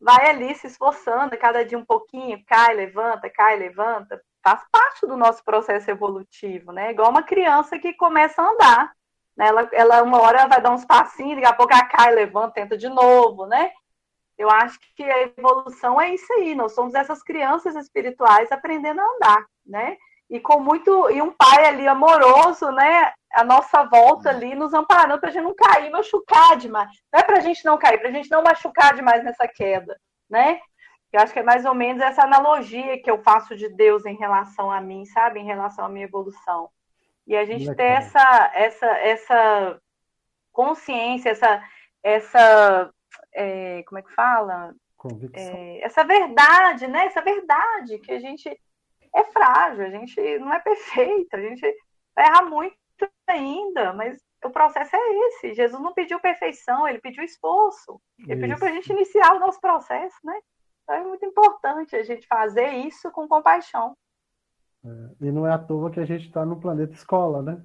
vai ali se esforçando, cada dia um pouquinho, cai, levanta, cai, levanta, faz parte do nosso processo evolutivo, né? Igual uma criança que começa a andar, né? Ela, ela uma hora vai dar uns passinhos, daqui a pouco ela cai, levanta, tenta de novo, né? Eu acho que a evolução é isso aí, nós somos essas crianças espirituais aprendendo a andar, né? E com muito e um pai ali amoroso, né, a nossa volta ali nos amparando para a gente não cair, machucar demais. Não é para a gente não cair, para a gente não machucar demais nessa queda, né? Eu acho que é mais ou menos essa analogia que eu faço de Deus em relação a mim, sabe, em relação à minha evolução. E a gente ter essa essa essa consciência, essa essa é, como é que fala? É, essa verdade, né? Essa verdade que a gente é frágil, a gente não é perfeito, a gente vai errar muito ainda, mas o processo é esse. Jesus não pediu perfeição, ele pediu esforço. Ele isso. pediu para a gente iniciar o nosso processo, né? Então é muito importante a gente fazer isso com compaixão. É, e não é à toa que a gente está no planeta escola, né?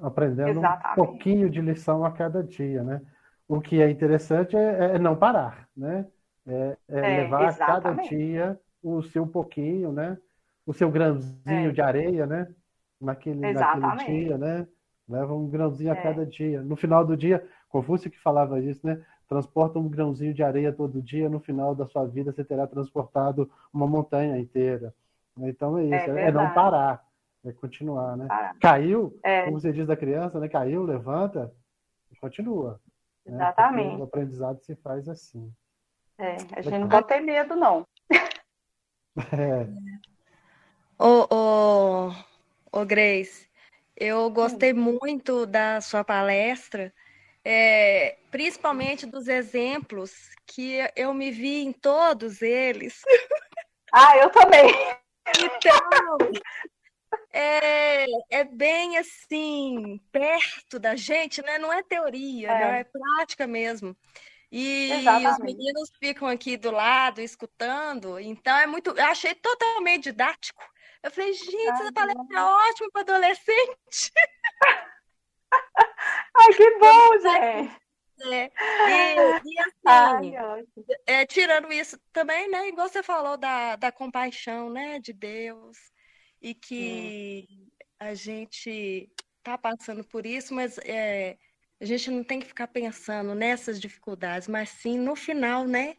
Aprendendo Exatamente. um pouquinho de lição a cada dia, né? O que é interessante é, é não parar, né? É, é, é levar a cada dia o seu pouquinho, né? O seu grãozinho é. de areia, né? Naquele, naquele dia, né? Leva um grãozinho a é. cada dia. No final do dia, Confúcio que falava isso, né? Transporta um grãozinho de areia todo dia, no final da sua vida você terá transportado uma montanha inteira. Então é isso, é, é não parar, é continuar, né? Parar. Caiu, é. como você diz da criança, né? Caiu, levanta e continua. Né? Exatamente. Né? O aprendizado se faz assim. É, a gente não pode ter medo, não. É. [laughs] Ô, ô, ô Grace, eu gostei muito da sua palestra, é, principalmente dos exemplos que eu me vi em todos eles. [laughs] Ah, eu também. Então, é, é bem assim, perto da gente, né? Não é teoria, é, né? é prática mesmo. E Exatamente. os meninos ficam aqui do lado escutando, então é muito. Eu achei totalmente didático. Eu falei, gente, essa palestra é ótima para adolescente. [laughs] Ai, que bom, gente. É. E, e assim, Ai, é, tirando isso também, né? Igual você falou da, da compaixão, né? De Deus. E que hum. a gente tá passando por isso, mas é, a gente não tem que ficar pensando nessas dificuldades, mas sim no final, né?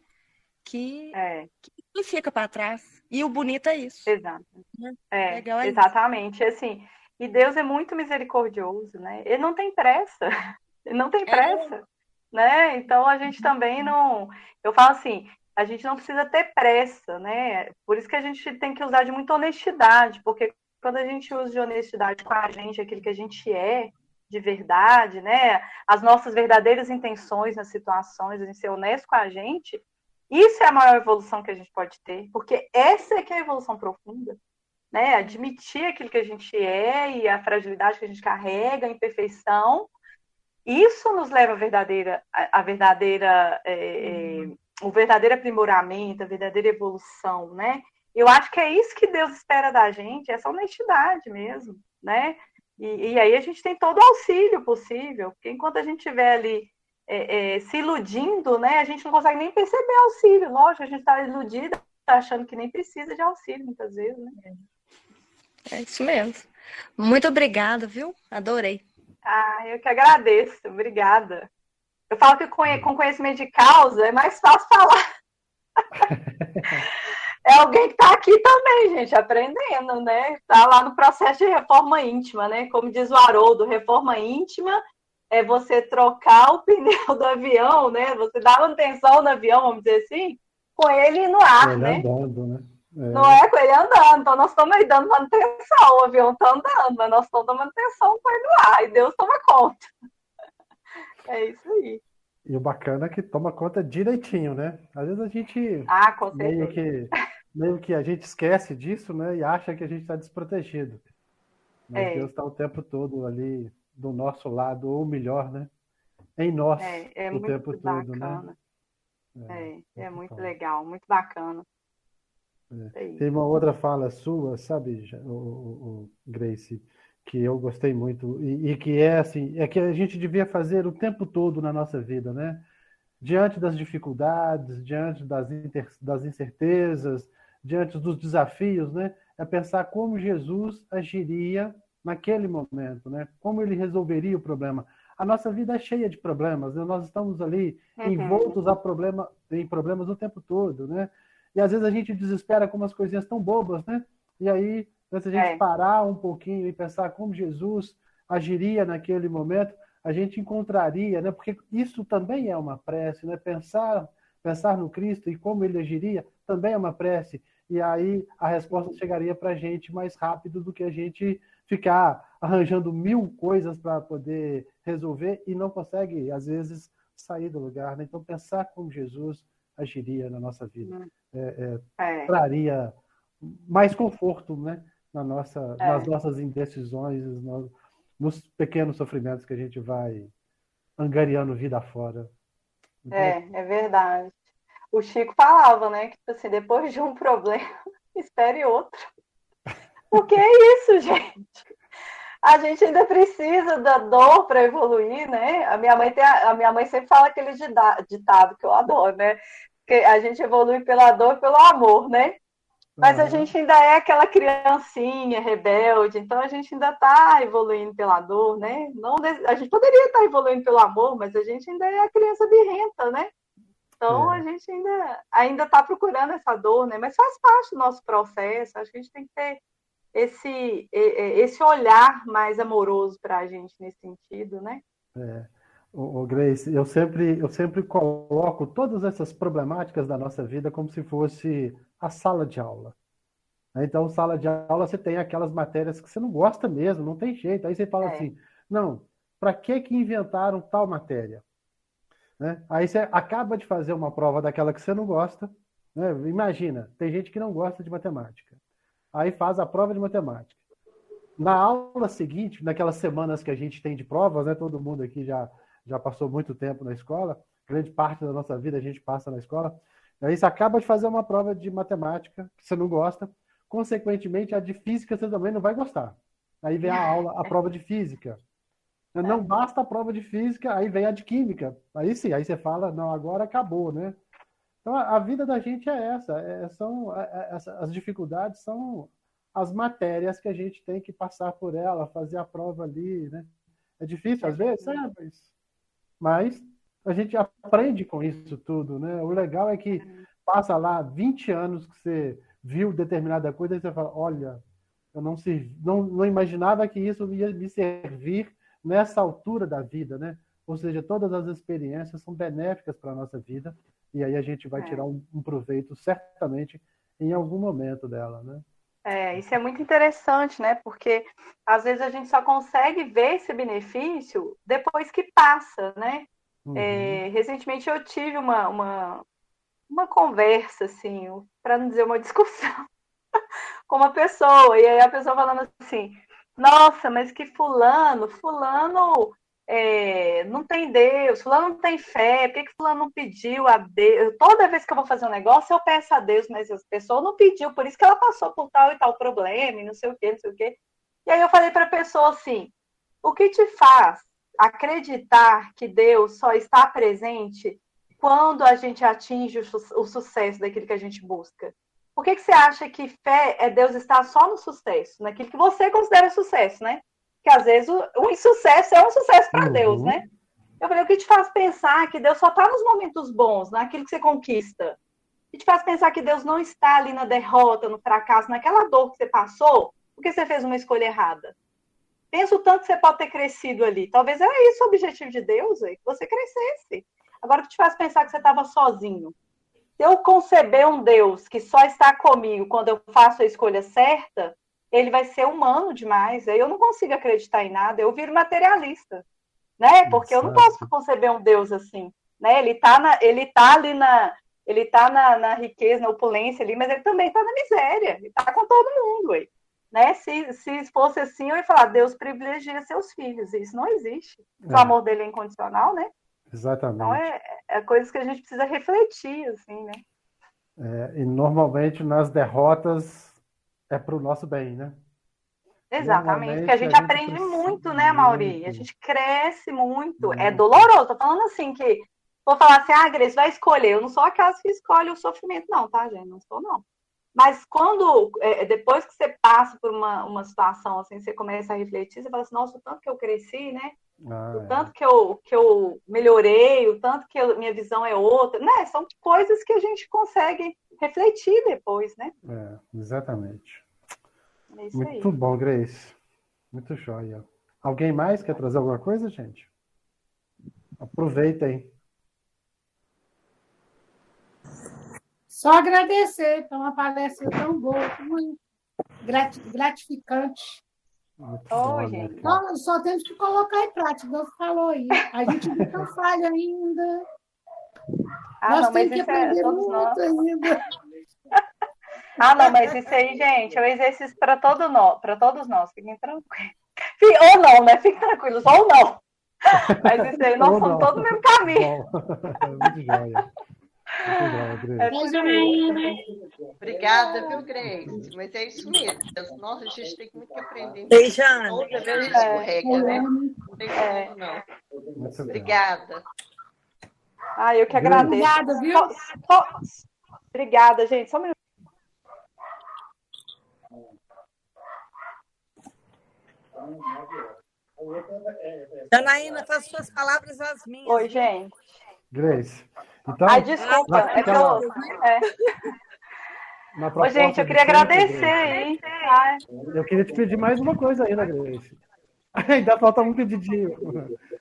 Que, é. que fica para trás. E o bonito é isso. Exato. Né? É, Legal é exatamente. Isso. Assim, e Deus é muito misericordioso, né? Ele não tem pressa. [laughs] Ele não tem é. pressa. É. Né? Então a gente também não. Eu falo assim, a gente não precisa ter pressa, né? Por isso que a gente tem que usar de muita honestidade, porque quando a gente usa de honestidade com a gente, aquilo que a gente é, de verdade, né? As nossas verdadeiras intenções nas situações, a gente ser honesto com a gente, isso é a maior evolução que a gente pode ter, porque essa é que é a evolução profunda, né? Admitir aquilo que a gente é e a fragilidade que a gente carrega, a imperfeição, isso nos leva à verdadeira, a, verdadeira, é, o verdadeiro aprimoramento, a verdadeira evolução, né? Eu acho que é isso que Deus espera da gente, essa honestidade mesmo, né? E, e aí a gente tem todo o auxílio possível, porque enquanto a gente estiver ali é, é, se iludindo, né? A gente não consegue nem perceber auxílio. Lógico, a gente está iludida, tá achando que nem precisa de auxílio muitas vezes, né? É isso mesmo. Muito obrigada, viu? Adorei. Ah, eu que agradeço. Obrigada. Eu falo que com conhecimento de causa é mais fácil falar. [laughs] é alguém que está aqui também, gente, aprendendo, né? Está lá no processo de reforma íntima, né? Como diz o Haroldo, reforma íntima é você trocar o pneu do avião, né? Você dá manutenção no avião, vamos dizer assim, com ele no ar, ele né? Andando, né? É. Não é com ele andando, então nós estamos aí dando manutenção, o avião está andando, mas nós estamos dando manutenção com ele no ar, e Deus toma conta. [laughs] É isso aí. E o bacana é que toma conta direitinho, né? Às vezes a gente ah, meio que meio que a gente esquece disso, né? E acha que a gente está desprotegido. Mas é. Deus está o tempo todo ali do nosso lado, ou melhor, né? Em nós é, é o tempo bacana. todo, né? É, é, é muito legal, muito bacana. É. Tem uma outra fala sua, sabe, o, o, Grace, que eu gostei muito e, e, que é assim, é que a gente devia fazer o tempo todo na nossa vida, né? Diante das dificuldades, diante das, inter, das incertezas, diante dos desafios, né? É pensar como Jesus agiria naquele momento, né? Como ele resolveria o problema? A nossa vida é cheia de problemas, né? nós estamos ali uhum. envoltos a problema, em problemas o tempo todo, né? E às vezes a gente desespera com umas coisinhas tão bobas, né? E aí, se a gente é. parar um pouquinho e pensar como Jesus agiria naquele momento, a gente encontraria, né? Porque isso também é uma prece, né? Pensar, pensar no Cristo e como ele agiria também é uma prece. E aí a resposta chegaria para a gente mais rápido do que a gente ficar arranjando mil coisas para poder resolver e não consegue, às vezes, sair do lugar. Né? Então, pensar como Jesus agiria na nossa vida hum. é, é, é. traria mais conforto né? na nossa, é. nas nossas indecisões, nos, nos pequenos sofrimentos que a gente vai angariando vida fora. Então, é, é verdade. O Chico falava, né, que tipo assim, depois de um [laughs] problema, espere outro. Porque é isso, [laughs] gente. A gente ainda precisa da dor para evoluir, né? A minha mãe tem a, a, minha mãe sempre fala aquele ditado que eu adoro, né? Que a gente evolui pela dor e pelo amor, né? Mas uhum. a gente ainda é aquela criancinha rebelde, então a gente ainda está evoluindo pela dor, né? Não, a gente poderia estar tá evoluindo pelo amor, mas a gente ainda é a criança birrenta, né? Então é. a gente ainda ainda está procurando essa dor, né? Mas faz parte do nosso processo. Acho que a gente tem que ter esse, esse olhar mais amoroso para a gente nesse sentido, né? É. O, Grace, eu sempre, eu sempre coloco todas essas problemáticas da nossa vida como se fosse a sala de aula. Então, sala de aula, você tem aquelas matérias que você não gosta mesmo, não tem jeito. Aí você fala é. assim, não, para que que inventaram tal matéria? Né? Aí você acaba de fazer uma prova daquela que você não gosta. Né? Imagina, tem gente que não gosta de matemática aí faz a prova de matemática. Na aula seguinte, naquelas semanas que a gente tem de provas, né, todo mundo aqui já, já passou muito tempo na escola, grande parte da nossa vida a gente passa na escola, aí você acaba de fazer uma prova de matemática que você não gosta, consequentemente a de física você também não vai gostar. Aí vem a aula, a prova de física. Não basta a prova de física, aí vem a de química. Aí sim, aí você fala, não, agora acabou, né? Então, a vida da gente é essa, é, são é, é as dificuldades são as matérias que a gente tem que passar por ela, fazer a prova ali, né? É difícil às vezes, é, mas, mas a gente aprende com isso tudo, né? O legal é que passa lá 20 anos que você viu determinada coisa e você fala, olha, eu não, se, não, não imaginava que isso ia me servir nessa altura da vida, né? Ou seja, todas as experiências são benéficas para a nossa vida e aí a gente vai é. tirar um, um, proveito certamente em algum momento dela, né? É, isso é muito interessante, né? Porque às vezes a gente só consegue ver esse benefício depois que passa, né? Uhum. É, recentemente eu tive uma, uma, uma conversa, assim, para não dizer uma discussão, [laughs] com uma pessoa, e aí a pessoa falando assim, nossa, mas que fulano, fulano é, não tem Deus, fulano não tem fé, por que, que fulano não pediu a Deus? Toda vez que eu vou fazer um negócio, eu peço a Deus, mas a pessoa não pediu, por isso que ela passou por tal e tal problema, e não sei o quê, não sei o quê. E aí eu falei para a pessoa assim, o que te faz acreditar que Deus só está presente quando a gente atinge o, su o sucesso daquilo que a gente busca? Por que, que você acha que fé é Deus estar só no sucesso, naquilo que você considera sucesso, né? Que às vezes o, o insucesso é um sucesso para uhum. Deus, né? Eu falei, o que te faz pensar que Deus só está nos momentos bons, naquilo que você conquista? O que te faz pensar que Deus não está ali na derrota, no fracasso, naquela dor que você passou, porque você fez uma escolha errada? Pensa o tanto que você pode ter crescido ali. Talvez era isso o objetivo de Deus, que você crescesse. Agora, o que te faz pensar que você estava sozinho? Se eu conceber um Deus que só está comigo quando eu faço a escolha certa, ele vai ser humano demais. Aí eu não consigo acreditar em nada, eu viro materialista né? Porque eu não posso conceber um Deus assim, né? Ele está na, ele tá ali na, ele tá na, na, riqueza, na opulência ali, mas ele também está na miséria, ele está com todo mundo, aí, né? Se, se fosse assim, eu ia falar, Deus privilegia seus filhos, isso não existe. É. O amor dele é incondicional, né? Exatamente. Então é, é coisas que a gente precisa refletir, assim, né? É, e normalmente nas derrotas é para o nosso bem, né? Exatamente, porque a gente, a gente aprende muito, né, Mauri? A gente cresce muito. É doloroso. Tô falando assim que vou falar assim, ah, Grace, vai escolher. Eu não sou aquelas que escolhe o sofrimento, não, tá, gente? Não sou, não. Mas quando, é, depois que você passa por uma, uma situação assim, você começa a refletir, você fala assim, nossa, o tanto que eu cresci, né? Ah, o é. tanto que eu, que eu melhorei, o tanto que eu, minha visão é outra, né? São coisas que a gente consegue refletir depois, né? É, exatamente. É Muito aí. bom, Grace. Muito joia. Alguém mais quer trazer alguma coisa, gente? Aproveitem. Só agradecer por uma palestra tão boa, muito gratificante. Oi, gente. Só, só temos que colocar em prática, Deus falou aí. A gente não falha ainda. Ah, nós não, temos que é aprender é muito nós. ainda. [laughs] Ah, não, mas isso aí, gente, é um exercício para todo nós, para todos nós, fiquem tranquilos. Ou não, né? Fiquem tranquilos, ou não. [laughs] Mas isso aí, nós somos todos no mesmo caminho. [laughs] Muito joia. É Obrigada, viu, Grace? Mas é isso mesmo. Nossa, a gente tem muito que aprender. Beijando. Toda vez escorrega, né? Não tem é. não. Obrigada. Ah, eu que agradeço. Obrigada, viu? Obrigada, gente. Só um minuto. Janaína, faz suas palavras as minhas. Oi, gente. Grace. Então, Ai, desculpa, é que eu. É. Ô, gente, eu queria agradecer aí. Eu queria te pedir mais uma coisa ainda, Grace. [laughs] Ainda falta um pedidinho.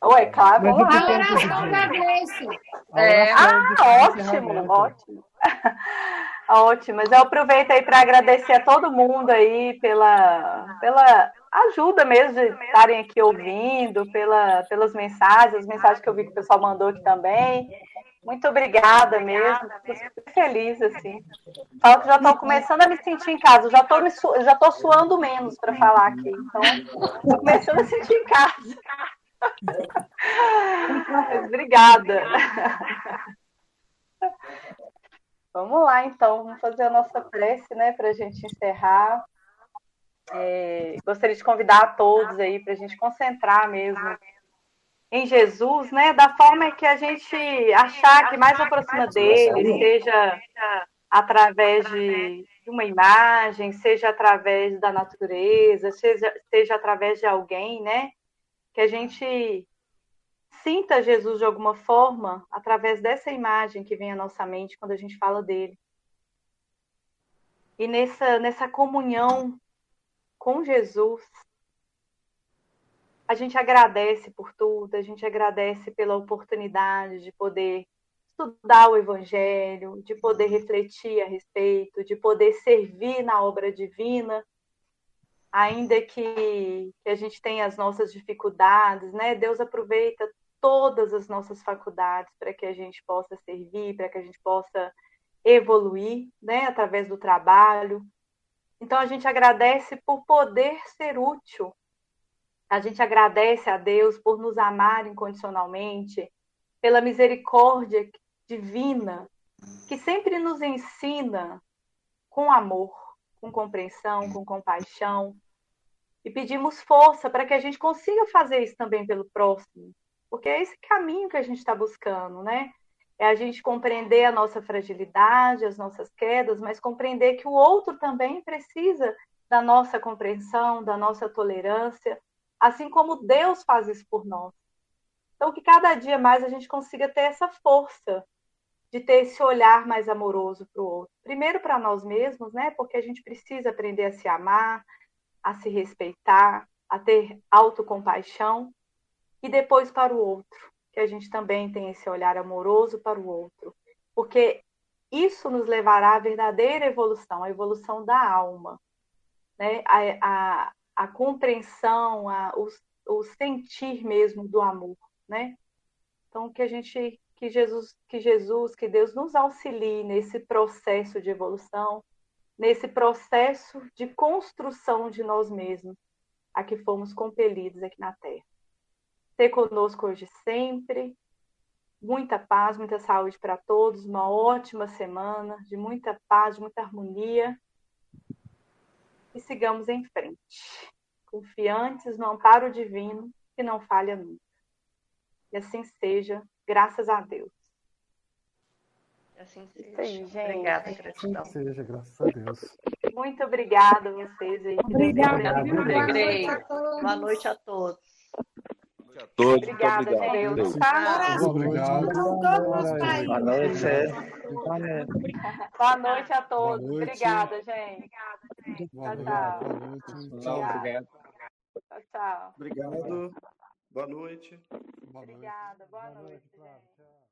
Ué, claro, lá. A oração da Grace. É, ah, ótimo, ótimo. [laughs] Ótimo, mas eu aproveito aí para agradecer a todo mundo aí pela, pela ajuda mesmo de estarem aqui ouvindo, pela, pelas mensagens, as mensagens que eu vi que o pessoal mandou aqui também. Muito obrigada mesmo, estou super feliz, assim. Falo que já estou começando a me sentir em casa, já estou su já tô suando menos para falar aqui, então estou começando a sentir em casa. [laughs] Mas, obrigada. Vamos lá, então, vamos fazer a nossa prece, né, para a gente encerrar. É, gostaria de convidar a todos aí para a gente concentrar mesmo em Jesus, né, da forma que a gente achar que mais aproxima dele, seja através de uma imagem, seja através da natureza, seja, seja através de alguém, né, que a gente sinta Jesus de alguma forma através dessa imagem que vem à nossa mente quando a gente fala dele. E nessa, nessa comunhão com Jesus, a gente agradece por tudo, a gente agradece pela oportunidade de poder estudar o Evangelho, de poder refletir a respeito, de poder servir na obra divina, ainda que, que a gente tenha as nossas dificuldades, né? Deus aproveita todas as nossas faculdades para que a gente possa servir, para que a gente possa evoluir, né, através do trabalho. Então a gente agradece por poder ser útil. A gente agradece a Deus por nos amar incondicionalmente, pela misericórdia divina que sempre nos ensina com amor, com compreensão, com compaixão, e pedimos força para que a gente consiga fazer isso também pelo próximo, porque é esse caminho que a gente está buscando, né? É a gente compreender a nossa fragilidade, as nossas quedas, mas compreender que o outro também precisa da nossa compreensão, da nossa tolerância, assim como Deus faz isso por nós. Então, que cada dia mais a gente consiga ter essa força de ter esse olhar mais amoroso para o outro. Primeiro para nós mesmos, né? Porque a gente precisa aprender a se amar, a se respeitar, a ter autocompaixão, e depois para o outro, que a gente também tem esse olhar amoroso para o outro, porque isso nos levará à verdadeira evolução, a evolução da alma, né? a, a, a compreensão, a, o, o sentir mesmo do amor, né? Então que a gente, que Jesus, que Jesus, que Deus nos auxilie nesse processo de evolução, nesse processo de construção de nós mesmos, a que fomos compelidos aqui na Terra. Ser conosco hoje sempre. Muita paz, muita saúde para todos, uma ótima semana, de muita paz, de muita harmonia. E sigamos em frente, confiantes no amparo divino que não falha nunca. E assim seja, graças a Deus. Assim seja. Sim, gente. Obrigada, gratidão. Assim seja, graças a Deus. Muito obrigada a vocês aí. Obrigada. Obrigada. Boa noite a todos. A todos. Obrigada, muito obrigado. Deus. Tá? Obrigado. Boa noite. Boa noite a todos. Noite. Obrigada, gente. Tchau, noite. tchau. Noite. Tchau, obrigado. Tchau, tchau. Obrigado. Boa noite. Boa noite. Obrigada. Boa Boa noite, Flávio. gente.